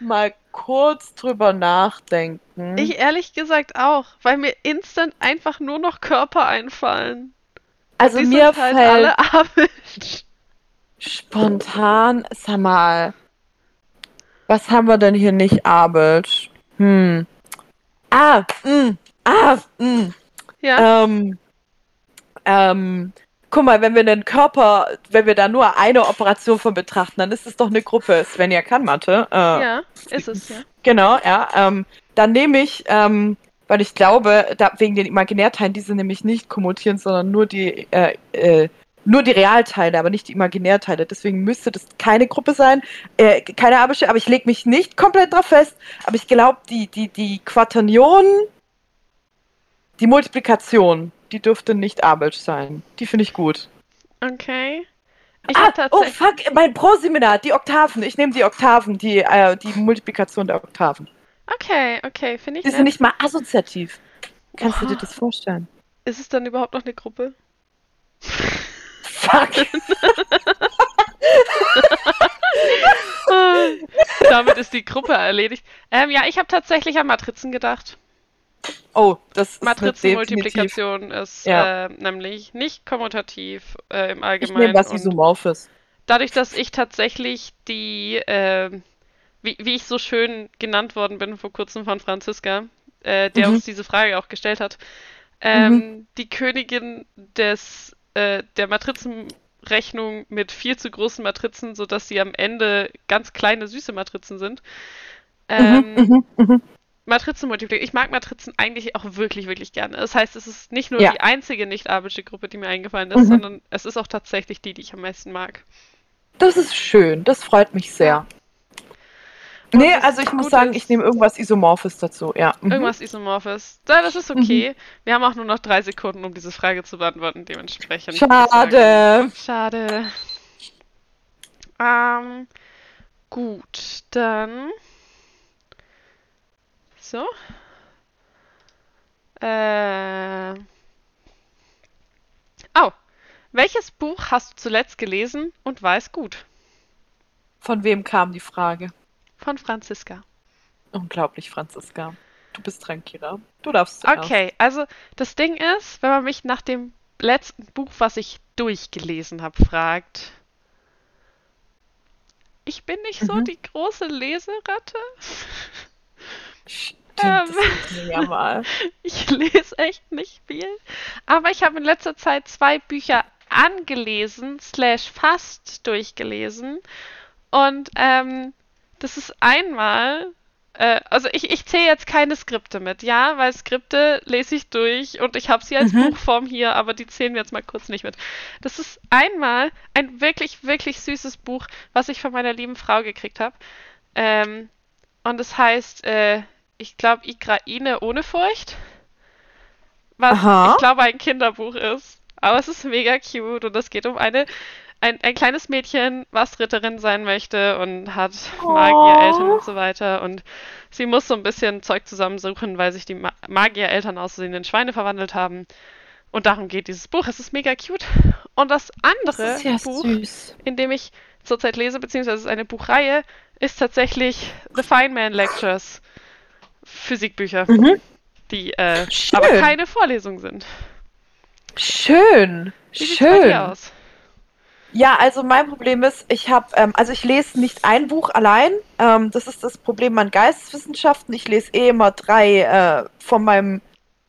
mal kurz drüber nachdenken. Ich ehrlich gesagt auch, weil mir instant einfach nur noch Körper einfallen. Also die mir halt fällt alle Abisch. spontan, sag mal, was haben wir denn hier nicht Abelsch? Hm. Ah, mh, hm, ah, mh. Hm. Ja. Ähm, ähm, guck mal, wenn wir den Körper, wenn wir da nur eine Operation von betrachten, dann ist es doch eine Gruppe. Svenja kann Mathe. Äh, ja, ist es, ja. Genau, ja. Ähm, dann nehme ich ähm, weil ich glaube, da, wegen den Imaginärteilen, die sind nämlich nicht kommutierend, sondern nur die, äh, äh, nur die Realteile, aber nicht die Imaginärteile. Deswegen müsste das keine Gruppe sein, äh, keine Abische, aber ich lege mich nicht komplett drauf fest. Aber ich glaube, die, die, die Quaternion, die Multiplikation, die dürfte nicht Abelsch sein. Die finde ich gut. Okay. Ich ah, oh fuck, mein Pro-Seminar, die Oktaven. Ich nehme die Oktaven, die, äh, die Multiplikation der Oktaven. Okay, okay, finde ich. Die sind nicht mal assoziativ. Kannst Oha. du dir das vorstellen? Ist es dann überhaupt noch eine Gruppe? Fuck! Damit ist die Gruppe erledigt. Ähm, ja, ich habe tatsächlich an Matrizen gedacht. Oh, das ist Matrizenmultiplikation ist ja. äh, nämlich nicht kommutativ äh, im Allgemeinen. Ich nehme was Isomorphes. Dadurch, dass ich tatsächlich die äh, wie, wie ich so schön genannt worden bin vor kurzem von Franziska, äh, der mhm. uns diese Frage auch gestellt hat. Ähm, mhm. Die Königin des, äh, der Matrizenrechnung mit viel zu großen Matrizen, sodass sie am Ende ganz kleine, süße Matrizen sind. Mhm, ähm, mhm, mhm, Matrizenmultiplikation. Ich mag Matrizen eigentlich auch wirklich, wirklich gerne. Das heißt, es ist nicht nur ja. die einzige nicht-abische Gruppe, die mir eingefallen ist, mhm. sondern es ist auch tatsächlich die, die ich am meisten mag. Das ist schön. Das freut mich sehr. Nee, also ich muss sagen, ist. ich nehme irgendwas Isomorphes dazu, ja. Mhm. Irgendwas Isomorphes. Ja, das ist okay. Mhm. Wir haben auch nur noch drei Sekunden, um diese Frage zu beantworten, dementsprechend. Schade. Schade. Ähm, gut, dann. So. Äh. Oh. Welches Buch hast du zuletzt gelesen und war es gut? Von wem kam die Frage? Von Franziska. Unglaublich, Franziska. Du bist dran, Kira. Du darfst zuerst. Okay, also das Ding ist, wenn man mich nach dem letzten Buch, was ich durchgelesen habe, fragt, ich bin nicht mhm. so die große Leseratte. Stimmt, ähm, ja mal. ich lese echt nicht viel. Aber ich habe in letzter Zeit zwei Bücher angelesen, slash fast durchgelesen. Und ähm, das ist einmal äh, also ich, ich zähle jetzt keine Skripte mit, ja, weil Skripte lese ich durch und ich habe sie als mhm. Buchform hier, aber die zählen wir jetzt mal kurz nicht mit. Das ist einmal ein wirklich, wirklich süßes Buch, was ich von meiner lieben Frau gekriegt habe. Ähm, und es heißt, äh, ich glaube, Ukraine ohne Furcht. Was Aha. ich glaube ein Kinderbuch ist. Aber es ist mega cute und es geht um eine ein, ein kleines Mädchen, was Ritterin sein möchte und hat oh. Magiereltern und so weiter. Und sie muss so ein bisschen Zeug zusammensuchen, weil sich die Ma Magiereltern aus in Schweine verwandelt haben. Und darum geht dieses Buch. Es ist mega cute. Und das andere das ja Buch, süß. in dem ich zurzeit lese, beziehungsweise es ist eine Buchreihe, ist tatsächlich The Feynman Lectures. Physikbücher, mhm. die äh, aber keine Vorlesung sind. Schön. Wie sieht's Schön. bei dir aus? Ja, also mein Problem ist, ich habe, ähm, also ich lese nicht ein Buch allein. Ähm, das ist das Problem an Geisteswissenschaften. Ich lese eh immer drei äh, von meinem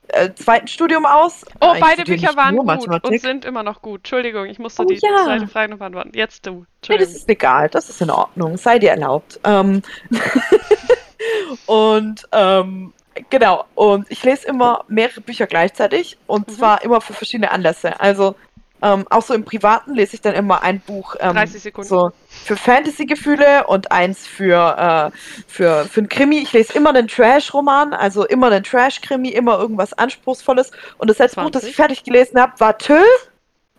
äh, zweiten Studium aus. Oh, ich beide Bücher waren gut Mathematik. und sind immer noch gut. Entschuldigung, ich musste oh, die ja. zweite Frage noch beantworten. Jetzt du. Nee, das ist egal, das ist in Ordnung. Sei dir erlaubt. Ähm und ähm, genau, und ich lese immer mehrere Bücher gleichzeitig und mhm. zwar immer für verschiedene Anlässe. Also ähm, auch so im Privaten lese ich dann immer ein Buch ähm, 30 Sekunden. So für Fantasy-Gefühle und eins für, äh, für, für einen Krimi. Ich lese immer einen Trash-Roman, also immer einen Trash-Krimi, immer irgendwas Anspruchsvolles. Und das letzte 20. Buch, das ich fertig gelesen habe, war Tö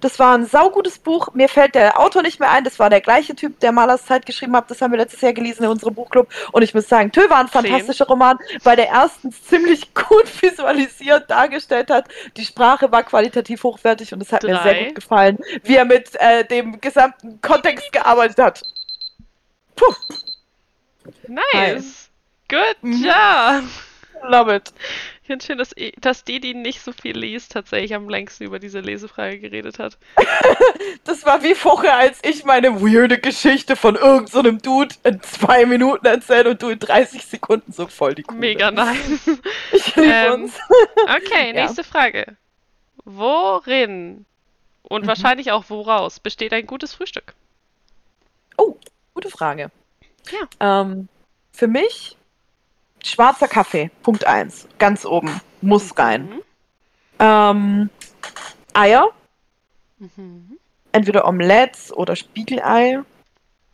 das war ein saugutes Buch. Mir fällt der Autor nicht mehr ein. Das war der gleiche Typ, der Malers Zeit geschrieben hat. Das haben wir letztes Jahr gelesen in unserem Buchclub. Und ich muss sagen, Tö war ein fantastischer Zehn. Roman, weil der erstens ziemlich gut visualisiert dargestellt hat. Die Sprache war qualitativ hochwertig und es hat Drei. mir sehr gut gefallen, wie er mit äh, dem gesamten Kontext gearbeitet hat. Puh. Nice. Good mhm. job. Love it. Ich finde schön, dass, dass die, die nicht so viel liest, tatsächlich am längsten über diese Lesefrage geredet hat. das war wie vorher, als ich meine weirde Geschichte von irgendeinem so Dude in zwei Minuten erzählt und du in 30 Sekunden so voll die Kuh. Mega nice. Ich liebe ähm, uns. Okay, nächste ja. Frage. Worin und mhm. wahrscheinlich auch woraus besteht ein gutes Frühstück? Oh, gute Frage. Ja. Ähm, für mich Schwarzer Kaffee, Punkt 1. Ganz oben. Muss rein. Mhm. Ähm, Eier. Mhm. Entweder Omelettes oder Spiegelei.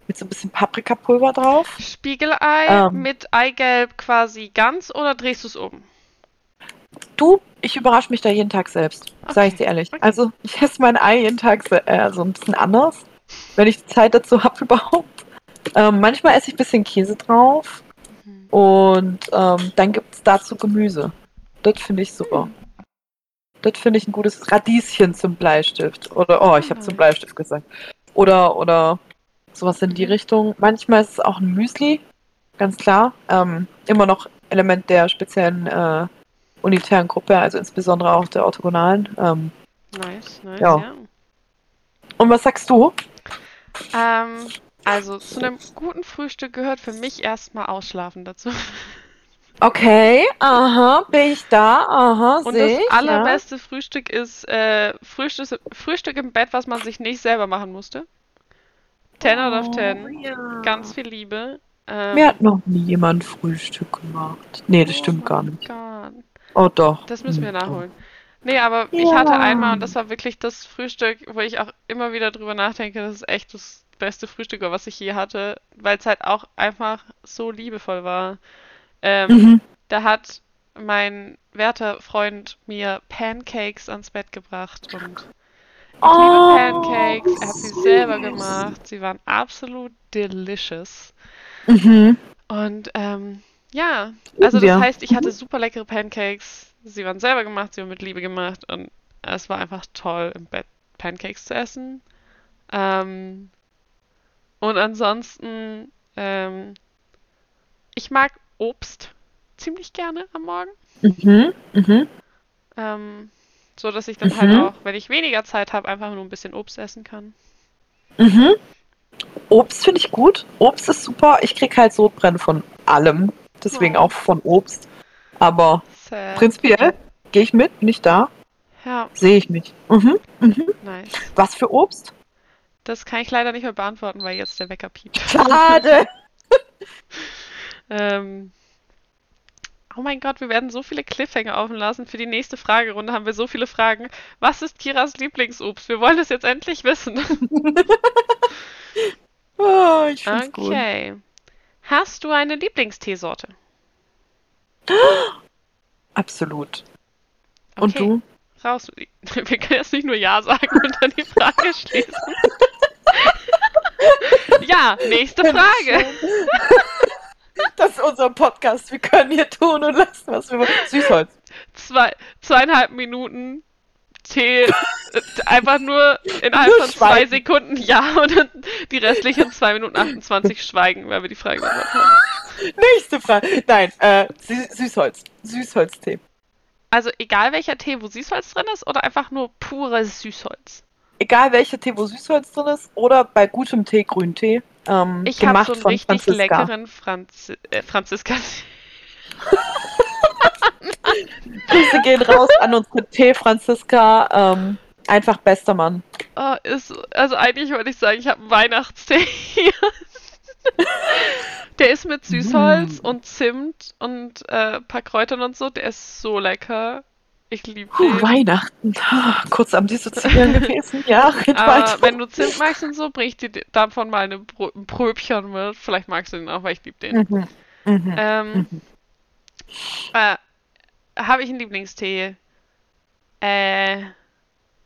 Mit so ein bisschen Paprikapulver drauf. Spiegelei ähm, mit Eigelb quasi ganz oder drehst du es um? Du, ich überrasche mich da jeden Tag selbst. Okay. Sag ich dir ehrlich. Okay. Also, ich esse mein Ei jeden Tag äh, so ein bisschen anders. Wenn ich die Zeit dazu habe überhaupt. Ähm, manchmal esse ich ein bisschen Käse drauf. Und ähm, dann gibt es dazu Gemüse. Das finde ich super. Das finde ich ein gutes Radieschen zum Bleistift. Oder, oh, ich habe zum Bleistift gesagt. Oder, oder sowas in die Richtung. Manchmal ist es auch ein Müsli, ganz klar. Ähm, immer noch Element der speziellen äh, unitären Gruppe, also insbesondere auch der orthogonalen. Ähm, nice, nice, ja. ja. Und was sagst du? Ähm, also zu einem guten Frühstück gehört für mich erstmal Ausschlafen dazu. Okay, aha, bin ich da, aha, Und das ich, allerbeste ja. Frühstück ist äh, Frühstück, Frühstück im Bett, was man sich nicht selber machen musste. 10 oh, out of 10. Ja. Ganz viel Liebe. Ähm, Mir hat noch nie jemand Frühstück gemacht. Nee, das oh stimmt gar nicht. God. Oh doch. Das müssen wir hm, nachholen. Nee, aber ja. ich hatte einmal und das war wirklich das Frühstück, wo ich auch immer wieder drüber nachdenke, das ist echt das beste Frühstück was ich je hatte, weil es halt auch einfach so liebevoll war. Ähm, mhm. Da hat mein werter Freund mir Pancakes ans Bett gebracht und ich oh, liebe Pancakes. Er hat sie selber gemacht. Sie waren absolut delicious. Mhm. Und ähm, ja, also das ja. heißt, ich hatte super leckere Pancakes. Sie waren selber gemacht, sie waren mit Liebe gemacht und es war einfach toll, im Bett Pancakes zu essen. Ähm, und ansonsten, ähm, ich mag Obst ziemlich gerne am Morgen. Mhm, mhm. Ähm, so dass ich dann mhm. halt auch, wenn ich weniger Zeit habe, einfach nur ein bisschen Obst essen kann. Mhm. Obst finde ich gut. Obst ist super. Ich kriege halt Sodbrennen von allem. Deswegen oh. auch von Obst. Aber Sad. prinzipiell gehe ich mit, nicht da. Ja, Sehe ich mich. Mhm. Mhm. nice. Was für Obst? Das kann ich leider nicht mehr beantworten, weil jetzt der Wecker piept. Schade. Ähm, oh mein Gott, wir werden so viele Cliffhanger offen lassen. Für die nächste Fragerunde haben wir so viele Fragen. Was ist Kiras Lieblingsobst? Wir wollen es jetzt endlich wissen. Oh, ich find's gut. Okay. Hast du eine Lieblingsteesorte? Absolut. Und Okay. du? Raus. Wir können jetzt nicht nur Ja sagen und dann die Frage schließen. ja, nächste Frage. Das ist unser Podcast. Wir können hier tun und lassen, was wir wollen. Süßholz. Zwei, zweieinhalb Minuten Tee, äh, einfach nur innerhalb Nur von zwei schweigen. Sekunden Ja und dann die restlichen zwei Minuten 28 schweigen, weil wir die Frage beantwortet haben. Nächste Frage. Nein, äh, Sü Süßholz. Süßholztee. Also egal welcher Tee, wo Süßholz drin ist oder einfach nur pures Süßholz? Egal welcher Tee, wo Süßholz drin ist, oder bei gutem Tee Grüntee. Ähm, Ich habe so einen richtig Franziska. leckeren Franz äh, Franziska. Grüße gehen raus an unsere Tee Franziska. Ähm, einfach bester Mann. Oh, ist, also eigentlich wollte ich sagen, ich habe einen Weihnachtstee hier. Der ist mit Süßholz Mm. und Zimt und äh, paar Kräutern und so. Der ist so lecker. Ich liebe den. Weihnachten. Ah, kurz am Dissoziieren gewesen. Ja, red Aber wenn du Zimt magst und so, bring ich dir davon mal eine Brö ein Pröbchen mit. Vielleicht magst du den auch, weil ich liebe den. Mhm. Mhm. Ähm, Mhm. äh, habe ich einen Lieblingstee? Äh,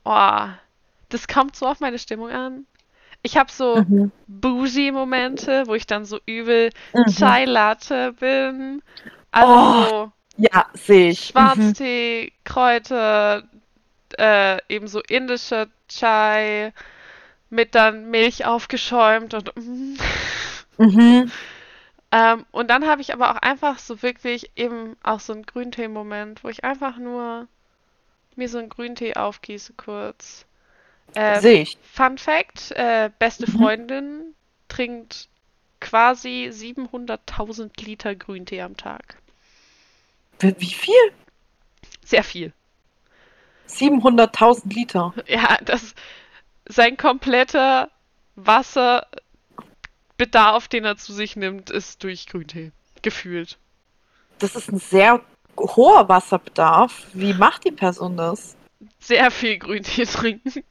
oh, das kommt so auf meine Stimmung an. Ich habe so Mhm. Bougie-Momente, wo ich dann so übel Mhm. Chai Latte bin. Also Oh, so Ja, sehe ich. Mhm. Schwarztee, Kräuter, äh, eben so indischer Chai mit dann Milch aufgeschäumt und mm. Mhm. Ähm, und dann habe ich aber auch einfach so wirklich eben auch so einen Grüntee-Moment, wo ich einfach nur mir so einen Grüntee aufgieße kurz. Äh, Sehe ich. Fun Fact, äh, beste Mhm. Freundin trinkt quasi 700.000 Liter Grüntee am Tag. Wie wie viel? Sehr viel. 700.000 Liter. Ja, das sein kompletter Wasserbedarf, den er zu sich nimmt, ist durch Grüntee. Gefühlt. Das ist ein sehr hoher Wasserbedarf. Wie macht die Person das? Sehr viel Grüntee trinken.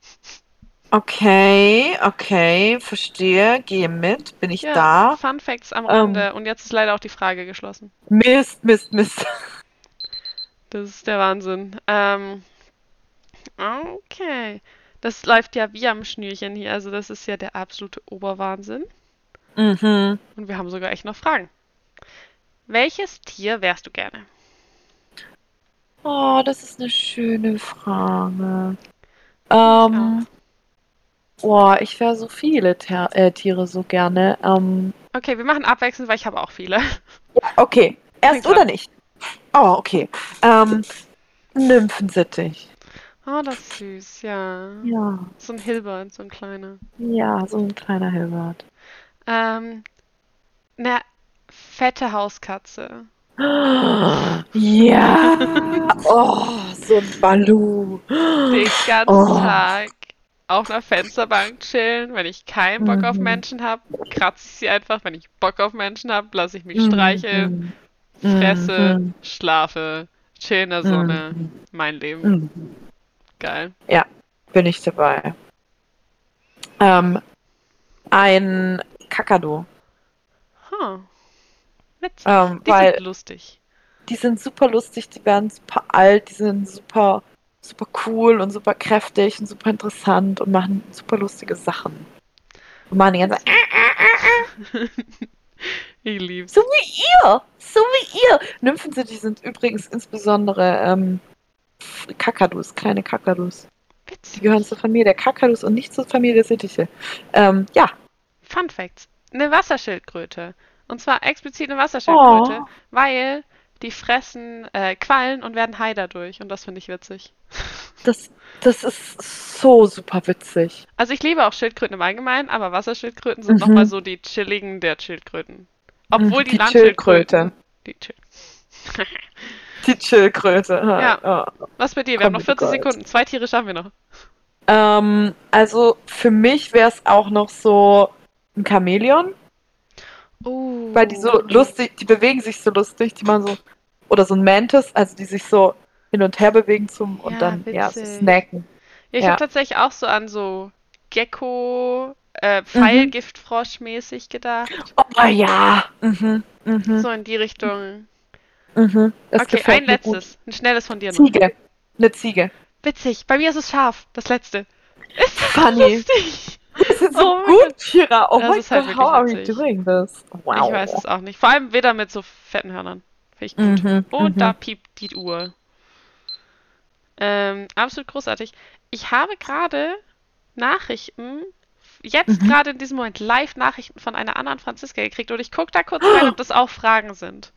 Okay, okay, verstehe, gehe mit, bin ich Ja, da. Fun Facts am Ähm. Rande. Und jetzt ist leider auch die Frage geschlossen. Mist, Mist, Mist. Das ist der Wahnsinn. Ähm, okay. Das läuft ja wie am Schnürchen hier. Also das ist ja der absolute Oberwahnsinn. Mhm. Und wir haben sogar echt noch Fragen. Welches Tier wärst du gerne? Oh, das ist eine schöne Frage. Ähm, boah, ich wäre so viele Ter äh, Tiere so gerne. Ähm, Okay, wir machen abwechselnd, weil ich habe auch viele. ja, okay, erst oder nicht? Oh, okay. Ähm, Nymphensittich. Oh, das ist süß, ja. Ja, So ein Hilbert, so ein kleiner. ja, so ein kleiner Hilbert. Ähm, eine fette Hauskatze. Ja. Oh, so ein Balu. Den ganzen Oh. Tag auf einer Fensterbank chillen. Wenn ich keinen Bock auf Mhm. Menschen habe, kratze ich sie einfach. Wenn ich Bock auf Menschen habe, lasse ich mich streicheln, Mhm. fresse, Mhm. schlafe, chill in der Sonne. Mhm. Mein Leben. Mhm. Geil. Bin ich dabei. Ähm, ein Kakadu. Huh. Witzig. Ähm, Die weil sind lustig. die sind super lustig, die werden super alt, die sind super, super cool und super kräftig und super interessant und machen super lustige Sachen. Und machen die ganze Ich lieb's. So wie ihr! So wie ihr! Nymphensittich sind übrigens insbesondere ähm, Kakadus, kleine Kakadus. Die Witzig. gehören zur Familie der Kakadus und nicht zur Familie der Sittiche. Ähm, ja. Fun Facts. Eine Wasserschildkröte. Und zwar explizit eine Wasserschildkröte, Oh. weil die fressen äh, Quallen und werden high dadurch. Und das finde ich witzig. Das, das ist so super witzig. Also ich liebe auch Schildkröten im Allgemeinen, aber Wasserschildkröten sind Mhm. nochmal so die chilligen der Schildkröten. Obwohl die, die Landschildkröten... Schildkröte. Die Chill Die Schildkröte. Ja. Ja. Was bei dir? Wir haben noch Comedy 40 Gold. Sekunden. Zwei Tiere schaffen wir noch. Ähm, also für mich wäre es auch noch so ein Chamäleon, Oh. weil die so lustig, die bewegen sich so lustig, die machen so, oder so ein Mantis, also die sich so hin und her bewegen zum und Ja, dann ja so snacken. Ja, ich Ja. habe tatsächlich auch so an so Gecko, Mhm. äh, Pfeilgiftfrosch mäßig gedacht. Oh ja. Mhm. Mhm. So in die Richtung. Mhm. Das okay, ein mir gut. letztes. Ein schnelles von dir noch. Ziege. Eine Ziege. Witzig. Bei mir ist es scharf. Das letzte. Ist das Funny. lustig? Das ist Oh so mein gut, Kira. Oh mein ist halt Gott, how are we witzig. doing this? Wow. Ich weiß es auch nicht. Vor allem weder mit so fetten Hörnern. Finde ich gut. Mhm, Und mhm. da piept die Uhr. Ähm, absolut großartig. Ich habe gerade Nachrichten, jetzt Mhm. gerade in diesem Moment Live-Nachrichten von einer anderen Franziska gekriegt und ich gucke da kurz rein, ob das auch Fragen sind.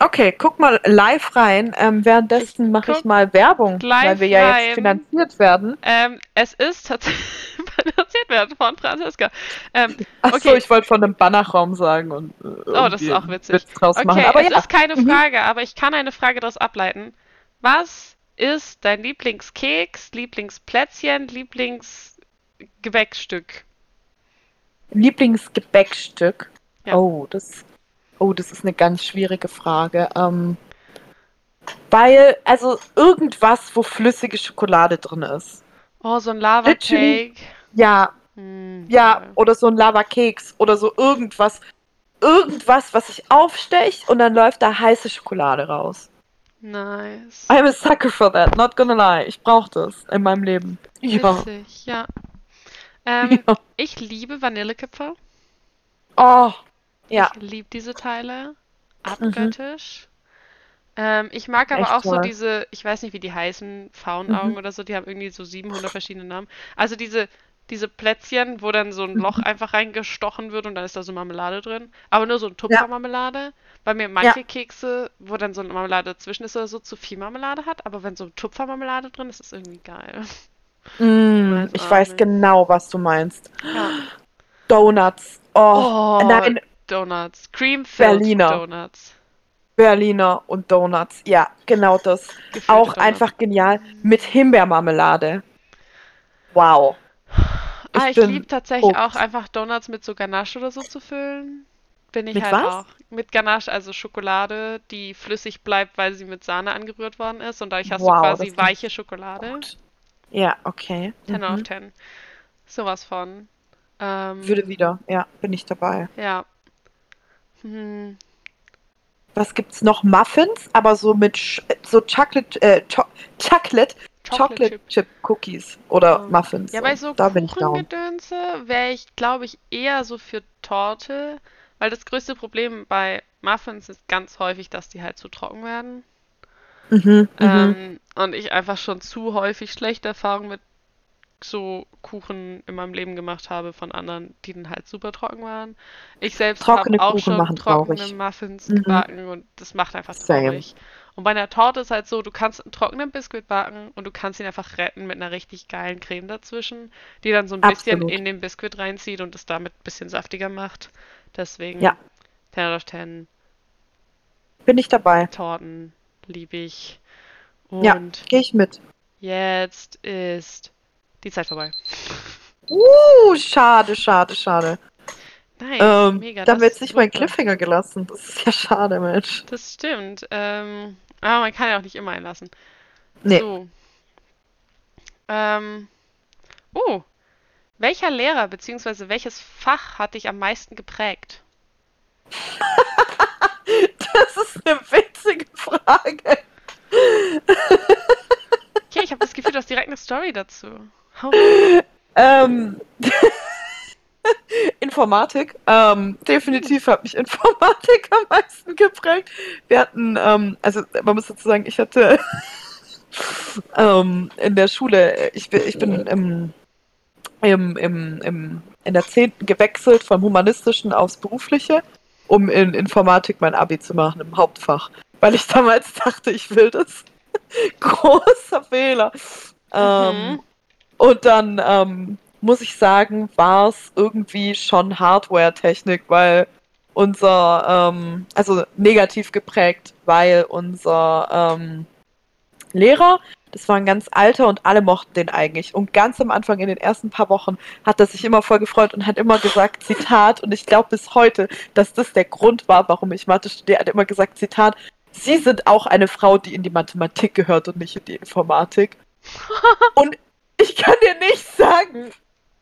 Okay, guck mal live rein. Ähm, währenddessen mache ich mal Werbung, weil wir ja jetzt finanziert werden. Ähm, es ist tatsächlich finanziert werden von Franziska. Ähm, Achso, Okay. ich wollte von einem Bannerraum sagen und äh, Oh, das ist auch witzig. Witz draus okay, machen. Aber es ja, ist keine Mhm. Frage, aber ich kann eine Frage daraus ableiten. Was ist dein Lieblingskeks, Lieblingsplätzchen, Lieblingsgebäckstück? Lieblingsgebäckstück. Ja. Oh, das, oh, das ist eine ganz schwierige Frage. Ähm, weil, also irgendwas, wo flüssige Schokolade drin ist. Oh, so ein Lava Literally. Cake. Ja, Hm, ja, toll. oder so ein Lava-Keks oder so irgendwas. Irgendwas, was sich aufstecht und dann läuft da heiße Schokolade raus. Nice. I'm a sucker for that, not gonna lie. Ich brauche das in meinem Leben. Ja. Witzig, ja. Ähm, ja. Ich liebe Vanillekipferl. Oh. Ja. Ich liebe diese Teile. Abgöttisch. Ähm, ich mag aber Echt auch so toll. diese, ich weiß nicht, wie die heißen, Faunaugen Mhm. oder so, die haben irgendwie so 700 verschiedene Namen. Also diese, diese Plätzchen, wo dann so ein Loch Mhm. einfach reingestochen wird und dann ist da so Marmelade drin. Aber nur so ein Tupfermarmelade. Weil mir manche Kekse, wo dann so eine Marmelade dazwischen ist oder so, zu viel Marmelade hat. Aber wenn so Tupfermarmelade drin ist, ist das irgendwie geil. Mm, ich weiß nicht. genau, was du meinst. Ja. Donuts. Oh, Oh, nein, Donuts. Cream-filled Berliner. Donuts. Berliner und Donuts. Ja, genau das. Gefüllte Auch Donuts. einfach genial. Mit Himbeermarmelade. Wow. Ah, Ich liebe tatsächlich hooked. auch einfach Donuts mit so Ganache oder so zu füllen. Bin ich Mit halt was? auch. Mit Ganache, also Schokolade, die flüssig bleibt, weil sie mit Sahne angerührt worden ist. Und dadurch hast Wow, du quasi weiche Schokolade. Gut. Ja, okay. 10 Mhm. auf 10. Sowas von. Ähm, Würde wieder. Ja, bin ich dabei. ja. Hm. Was gibt's noch? Muffins, aber so mit Sch so Chocolate, äh, Cho Chocolate, Chocolate, Chip. Chip Cookies oder Ähm, Muffins. Ja, bei so da bin ich down. Kuchengedönse wäre ich, glaube ich, eher so für Torte, weil das größte Problem bei Muffins ist ganz häufig, dass die halt zu trocken werden. Mhm, mhm. Ähm, und ich einfach schon zu häufig schlechte Erfahrungen mit so Kuchen in meinem Leben gemacht habe von anderen, die dann halt super trocken waren. Ich selbst habe auch Kuchen schon trockene traurig. Muffins Mhm. gebacken und das macht einfach Same. traurig. Und bei einer Torte ist halt so, du kannst einen trockenen Biskuit backen und du kannst ihn einfach retten mit einer richtig geilen Creme dazwischen, die dann so ein bisschen Absolut. in den Biskuit reinzieht und es damit ein bisschen saftiger macht. Deswegen Ja. 10 out of 10 Bin ich dabei. Torten liebe ich. Ja. Und Gehe ich mit. Jetzt ist die Zeit vorbei. Uh, schade, schade, schade. Nice, Ähm, mega. da haben wir jetzt nicht mal einen. Cliffhanger gelassen. Das ist ja schade, Mensch. Das stimmt. Ähm, aber man kann ja auch nicht immer einlassen. Nee. So. Ähm. Oh. Welcher Lehrer bzw. welches Fach hat dich am meisten geprägt? Das ist eine witzige Frage. Okay, ich habe das Gefühl, du hast direkt eine Story dazu. Ähm, Informatik. Ähm, definitiv hat mich Informatik am meisten geprägt. Wir hatten, ähm, also man muss dazu sagen, ich hatte ähm, in der Schule, ich bin, ich bin im, im, im, im, in der 10. gewechselt vom Humanistischen aufs Berufliche, um in Informatik mein Abi zu machen im Hauptfach. Weil ich damals dachte, ich will das. Großer Fehler. Ähm, Mhm. Und dann ähm, muss ich sagen, war es irgendwie schon Hardware-Technik, weil unser, ähm, also negativ geprägt, weil unser ähm, Lehrer, das war ein ganz alter und alle mochten den eigentlich. Und ganz am Anfang, in den ersten paar Wochen, hat er sich immer voll gefreut und hat immer gesagt, Zitat, und ich glaube bis heute, dass das der Grund war, warum ich Mathe studiere, hat immer gesagt, Zitat, Sie sind auch eine Frau, die in die Mathematik gehört und nicht in die Informatik. und ich kann dir nicht sagen,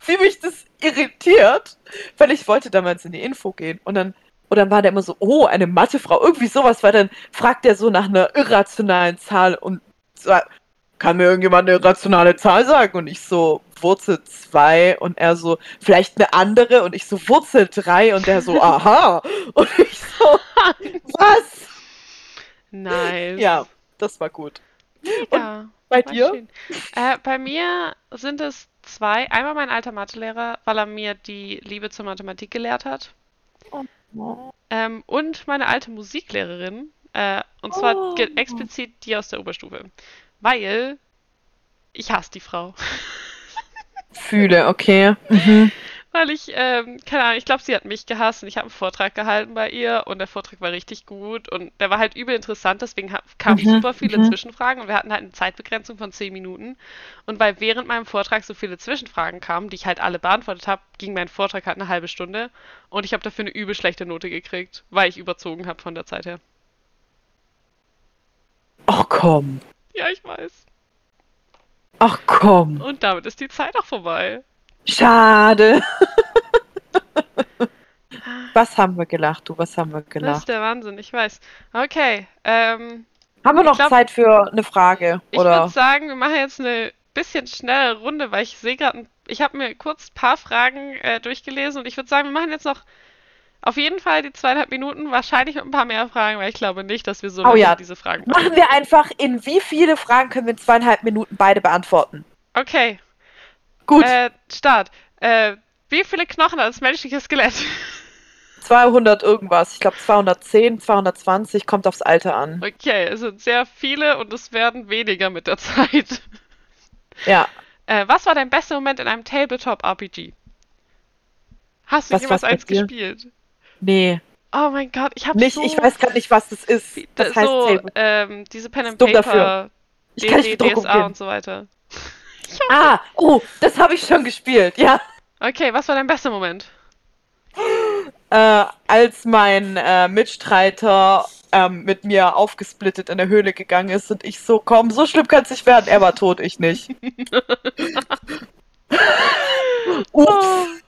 wie mich das irritiert, weil ich wollte damals in die Info gehen und dann und dann war der immer so, oh, eine Mathefrau, irgendwie sowas, weil dann fragt er so nach einer irrationalen Zahl und sagt, kann mir irgendjemand eine irrationale Zahl sagen? Und ich so, Wurzel 2 und er so, vielleicht eine andere und ich so, Wurzel 3 und er so, aha. Und ich so, was? Nice. Ja, das war gut. Ja, Bei dir? Äh, bei mir sind es zwei. Einmal mein alter Mathelehrer, weil er mir die Liebe zur Mathematik gelehrt hat. Ähm, und meine alte Musiklehrerin. Äh, und zwar Oh. explizit die aus der Oberstufe. Weil ich hasse die Frau. Fühle, okay. Mhm. Weil ich, ähm, keine Ahnung, ich glaube, sie hat mich gehasst und ich habe einen Vortrag gehalten bei ihr und der Vortrag war richtig gut und der war halt übel interessant, deswegen kamen Mhm, super viele mhm. Zwischenfragen und wir hatten halt eine Zeitbegrenzung von 10 Minuten. Und weil während meinem Vortrag so viele Zwischenfragen kamen, die ich halt alle beantwortet habe, ging mein Vortrag halt eine halbe Stunde und ich habe dafür eine übel schlechte Note gekriegt, weil ich überzogen habe von der Zeit her. Ach komm. Ja, ich weiß. Ach komm. Und damit ist die Zeit auch vorbei. Schade. Was haben wir gelacht, du? Was haben wir Das gelacht? ist der Wahnsinn, ich weiß. Okay, ähm, Haben wir noch glaub- Zeit für eine Frage? Ich würde sagen, wir machen jetzt eine bisschen schnelle Runde, weil ich sehe gerade, ich habe mir kurz ein paar Fragen äh, durchgelesen und ich würde sagen, wir machen jetzt noch auf jeden Fall die zweieinhalb Minuten, wahrscheinlich mit ein paar mehr Fragen, weil ich glaube nicht, dass wir so Oh ja. diese Fragen Machen wir einfach, in wie viele Fragen können wir in zweieinhalb Minuten beide beantworten? Okay, Gut, äh, Start. Äh, wie viele Knochen hat das menschliche Skelett? 200 irgendwas. Ich glaube 210, 220, kommt aufs Alter an. Okay, es sind sehr viele und es werden weniger mit der Zeit. Ja. Äh, was war dein bester Moment in einem Tabletop-RPG? Hast du Was jemals bei eins gespielt? Nee. Oh mein Gott, ich habe Nicht, so ich weiß gerade nicht, was das ist. Das da- heißt so, ähm, diese Pen and Paper, dafür. Ich kann nicht DSA und so weiter. Ah, oh, das habe ich schon gespielt, ja. Okay, was war dein bester Moment? Äh, als mein äh, Mitstreiter ähm, mit mir aufgesplittet in der Höhle gegangen ist und ich so, komm, so schlimm kann es nicht werden. Er war tot, ich nicht. Ups,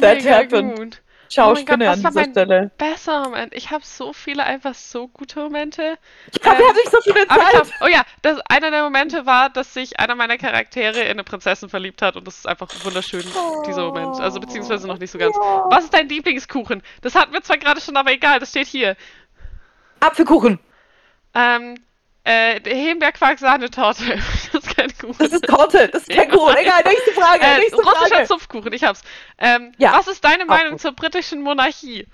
that Mega happened. gut. Ciao, Oh Gott, an dieser Stelle. Bester Moment. Ich habe so viele einfach so gute Momente. Ich habe ähm, ja nicht so viel Aber ich Zeit. hab, oh ja, das, einer der Momente war, dass sich einer meiner Charaktere in eine Prinzessin verliebt hat und das ist einfach wunderschön, dieser Moment. Also beziehungsweise noch nicht so ganz. Was ist dein Lieblingskuchen? Das hatten wir zwar gerade schon, aber egal, das steht hier. Apfelkuchen. Ähm, äh, Himbeerquark-Sahnetorte. das ist kein Kuchen. Das ist Torte. Das ist kein Ja. Kuchen. Egal, nächste Frage. Äh, nächste russischer Frage. Zupfkuchen, ich hab's. Ähm, Ja, was ist deine Meinung zur britischen Monarchie?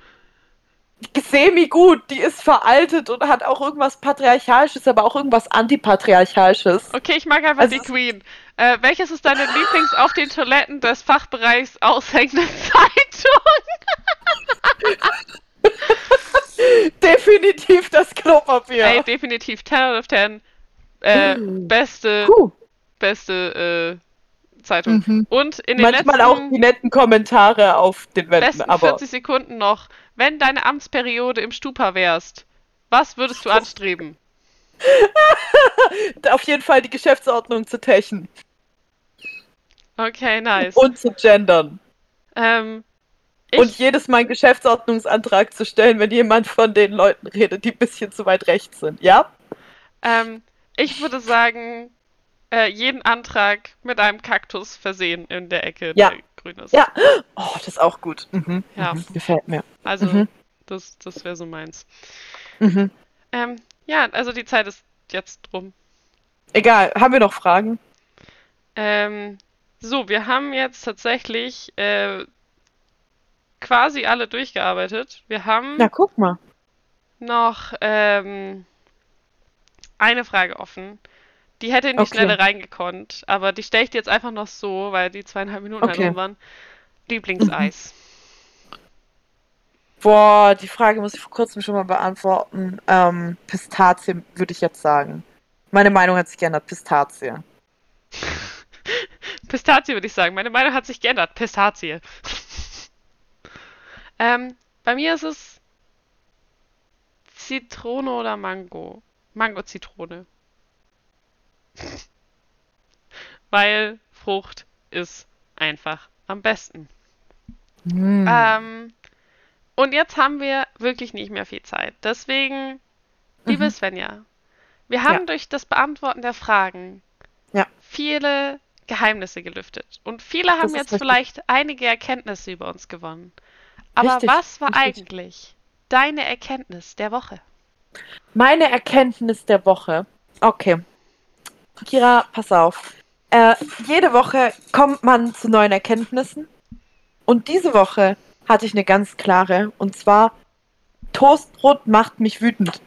Semi gut. Die ist veraltet und hat auch irgendwas Patriarchalisches, aber auch irgendwas Antipatriarchalisches. Okay, ich mag einfach Also die Queen. Äh, welches ist deine Lieblings auf den Toiletten des Fachbereichs aushängende Zeitung? Definitiv das Klopapier. Ey, definitiv 10 out of 10. Äh, Uh. beste, Puh. Beste äh, Zeitung. Mhm. Und in den Manchmal letzten, auch die netten Kommentare auf den Wänden, besten aber 40 Sekunden noch, wenn deine Amtsperiode im Stupa wärst, was würdest du anstreben? auf jeden Fall die Geschäftsordnung zu techen Okay, nice. und zu gendern. ähm, und jedes Mal einen Geschäftsordnungsantrag zu stellen, wenn jemand von den Leuten redet, die ein bisschen zu weit rechts sind. Ja? ähm, ich würde sagen, äh, jeden Antrag mit einem Kaktus versehen in der Ecke, Ja. der grün ist. Ja. Oh, das ist auch gut. Mhm. Ja. Mhm. Gefällt mir. Also, Mhm. das, das wäre so meins. Mhm. Ähm, ja, also die Zeit ist jetzt drum. Egal, haben wir noch Fragen? Ähm, so, wir haben jetzt tatsächlich äh, quasi alle durchgearbeitet. Wir haben Na, guck mal. noch ähm, eine Frage offen. Die hätte in die Okay. Schnelle reingekonnt, aber die stelle ich dir jetzt einfach noch so, weil die zweieinhalb Minuten Okay. halt waren. Lieblingseis. Boah, die Frage muss ich vor kurzem schon mal beantworten. Ähm, Pistazie würde ich jetzt sagen. Meine Meinung hat sich geändert. Pistazie. Pistazie würde ich sagen. Meine Meinung hat sich geändert. Pistazie. ähm, bei mir ist es Zitrone oder Mango. Mango-Zitrone. Weil Frucht ist einfach am besten. Mm. Ähm, und jetzt haben wir wirklich nicht mehr viel Zeit. Deswegen, liebe mhm. Svenja, wir haben ja. durch das Beantworten der Fragen ja. viele Geheimnisse gelüftet. Und viele haben jetzt richtig. vielleicht einige Erkenntnisse über uns gewonnen. Aber richtig, was war richtig. eigentlich deine Erkenntnis der Woche? Meine Erkenntnis der Woche. Okay. Kira, pass auf. Äh, jede Woche kommt man zu neuen Erkenntnissen. Und diese Woche hatte ich eine ganz klare. Und zwar, Toastbrot macht mich wütend.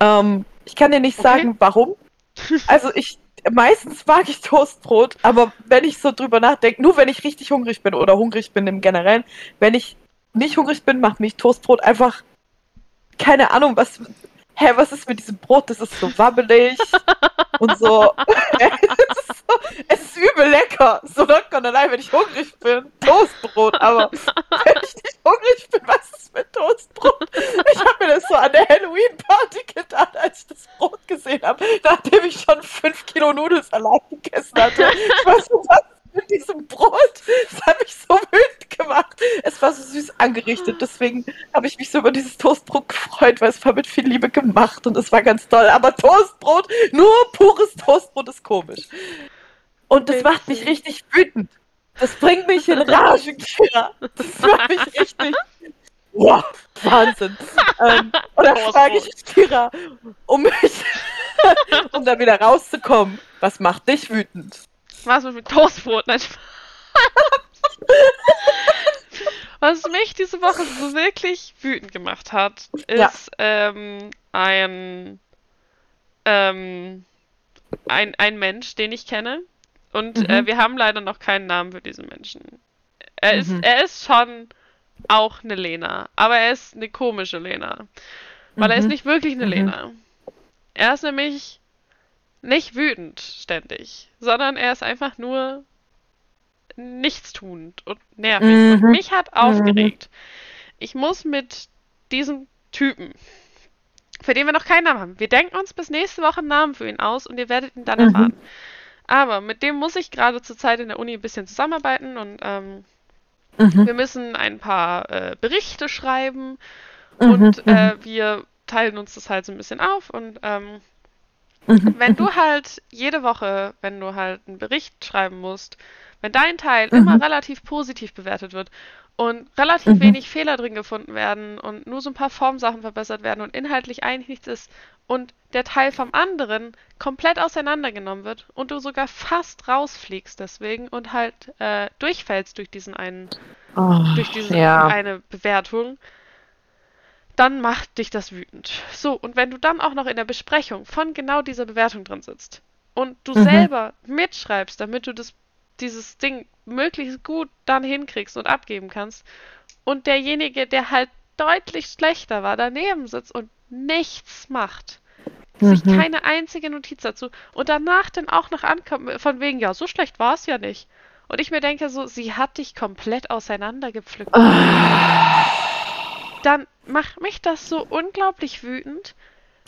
Ähm, ich kann dir nicht okay. sagen, warum. Also ich, meistens mag ich Toastbrot, aber wenn ich so drüber nachdenke, nur wenn ich richtig hungrig bin oder hungrig bin im Generellen, wenn ich nicht hungrig bin, macht mich Toastbrot einfach keine Ahnung, was hä, was ist mit diesem Brot? Das ist so wabbelig und so. es, ist so es ist übel lecker. So lie, wenn ich hungrig bin. Toastbrot, aber wenn ich nicht hungrig bin, was ist mit Toastbrot? Ich habe mir das so an der Halloween-Party gedacht, als ich das Brot gesehen habe, nachdem ich schon 5 Kilo Nudelsalat gegessen hatte. Ich weiß nicht, was mit diesem Brot. Das hat mich so gemacht. Es war so süß angerichtet. Deswegen habe ich mich so über dieses Toastbrot gefreut, weil es war mit viel Liebe gemacht und es war ganz toll. Aber Toastbrot, nur pures Toastbrot ist komisch. Und das macht mich richtig wütend. Das bringt mich in Rage, Kira. Das macht mich richtig. Wow, Wahnsinn. ähm, oder frage ich Kira, um mich, um da wieder rauszukommen, was macht dich wütend? Was mit Toastbrot? Nein. Was mich diese Woche so wirklich wütend gemacht hat, ist ja. ähm, ein, ähm, ein, ein Mensch, den ich kenne. Und äh, mhm. äh, wir haben leider noch keinen Namen für diesen Menschen. Er, mhm. ist, er ist schon auch eine Lena, aber er ist eine komische Lena. Weil mhm. er ist mhm. nicht wirklich eine mhm. Lena. Er ist nämlich nicht wütend ständig, sondern er ist einfach nur nichtstuend und nervig. Mhm. Und mich hat aufgeregt. Mhm. Ich muss mit diesem Typen, für den wir noch keinen Namen haben, wir denken uns bis nächste Woche einen Namen für ihn aus und ihr werdet ihn dann mhm. erfahren. Aber mit dem muss ich gerade zur Zeit in der Uni ein bisschen zusammenarbeiten und ähm, mhm. wir müssen ein paar äh, Berichte schreiben mhm, und äh, wir teilen uns das halt so ein bisschen auf und ähm. Wenn du halt jede Woche, wenn du halt einen Bericht schreiben musst, wenn dein Teil mhm. immer relativ positiv bewertet wird und relativ mhm. wenig Fehler drin gefunden werden und nur so ein paar Formsachen verbessert werden und inhaltlich eigentlich nichts ist und der Teil vom anderen komplett auseinandergenommen wird und du sogar fast rausfliegst deswegen und halt äh, durchfällst durch diesen einen, oh, durch diese ja. eine Bewertung, dann macht dich das wütend. So, und wenn du dann auch noch in der Besprechung von genau dieser Bewertung drin sitzt und du mhm. selber mitschreibst, damit du das, dieses Ding möglichst gut dann hinkriegst und abgeben kannst, und derjenige, der halt deutlich schlechter war, daneben sitzt und nichts macht, mhm. sich keine einzige Notiz dazu und danach dann auch noch ankommt, von wegen, ja, so schlecht war es ja nicht. Und ich mir denke so, sie hat dich komplett auseinandergepflückt. Oh dann macht mich das so unglaublich wütend,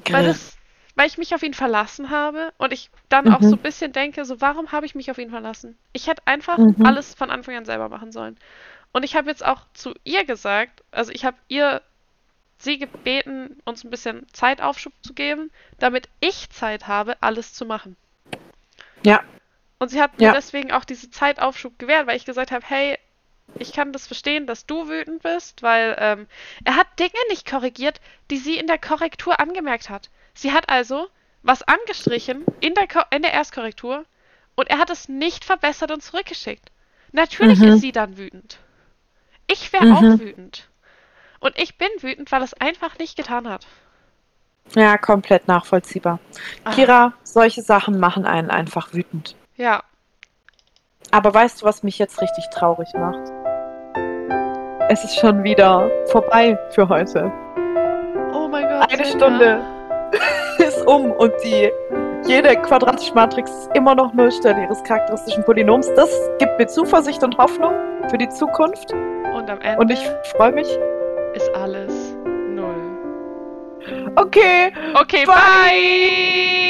weil, das, weil ich mich auf ihn verlassen habe und ich dann mhm. auch so ein bisschen denke, so warum habe ich mich auf ihn verlassen? Ich hätte einfach mhm. alles von Anfang an selber machen sollen. Und ich habe jetzt auch zu ihr gesagt, also ich habe ihr sie gebeten, uns ein bisschen Zeitaufschub zu geben, damit ich Zeit habe, alles zu machen. Ja. Und sie hat ja. mir deswegen auch diese Zeitaufschub gewährt, weil ich gesagt habe, hey, ich kann das verstehen, dass du wütend bist, weil ähm, er hat Dinge nicht korrigiert, die sie in der Korrektur angemerkt hat. Sie hat also was angestrichen in der, Ko in der Erstkorrektur und er hat es nicht verbessert und zurückgeschickt. Natürlich mhm. ist sie dann wütend. Ich wäre mhm. auch wütend. Und ich bin wütend, weil es einfach nicht getan hat. Ja, komplett nachvollziehbar. Ach. Kira, solche Sachen machen einen einfach wütend. Ja. Aber weißt du, was mich jetzt richtig traurig macht? es ist schon wieder vorbei für heute. Oh mein Gott. Eine. Stunde ist um und die jede quadratische Matrix ist immer noch Nullstelle ihres charakteristischen Polynoms. Das gibt mir Zuversicht und Hoffnung für die Zukunft. Und am Ende Und ich freue mich. ist alles null. Okay, Okay, Bye. bye.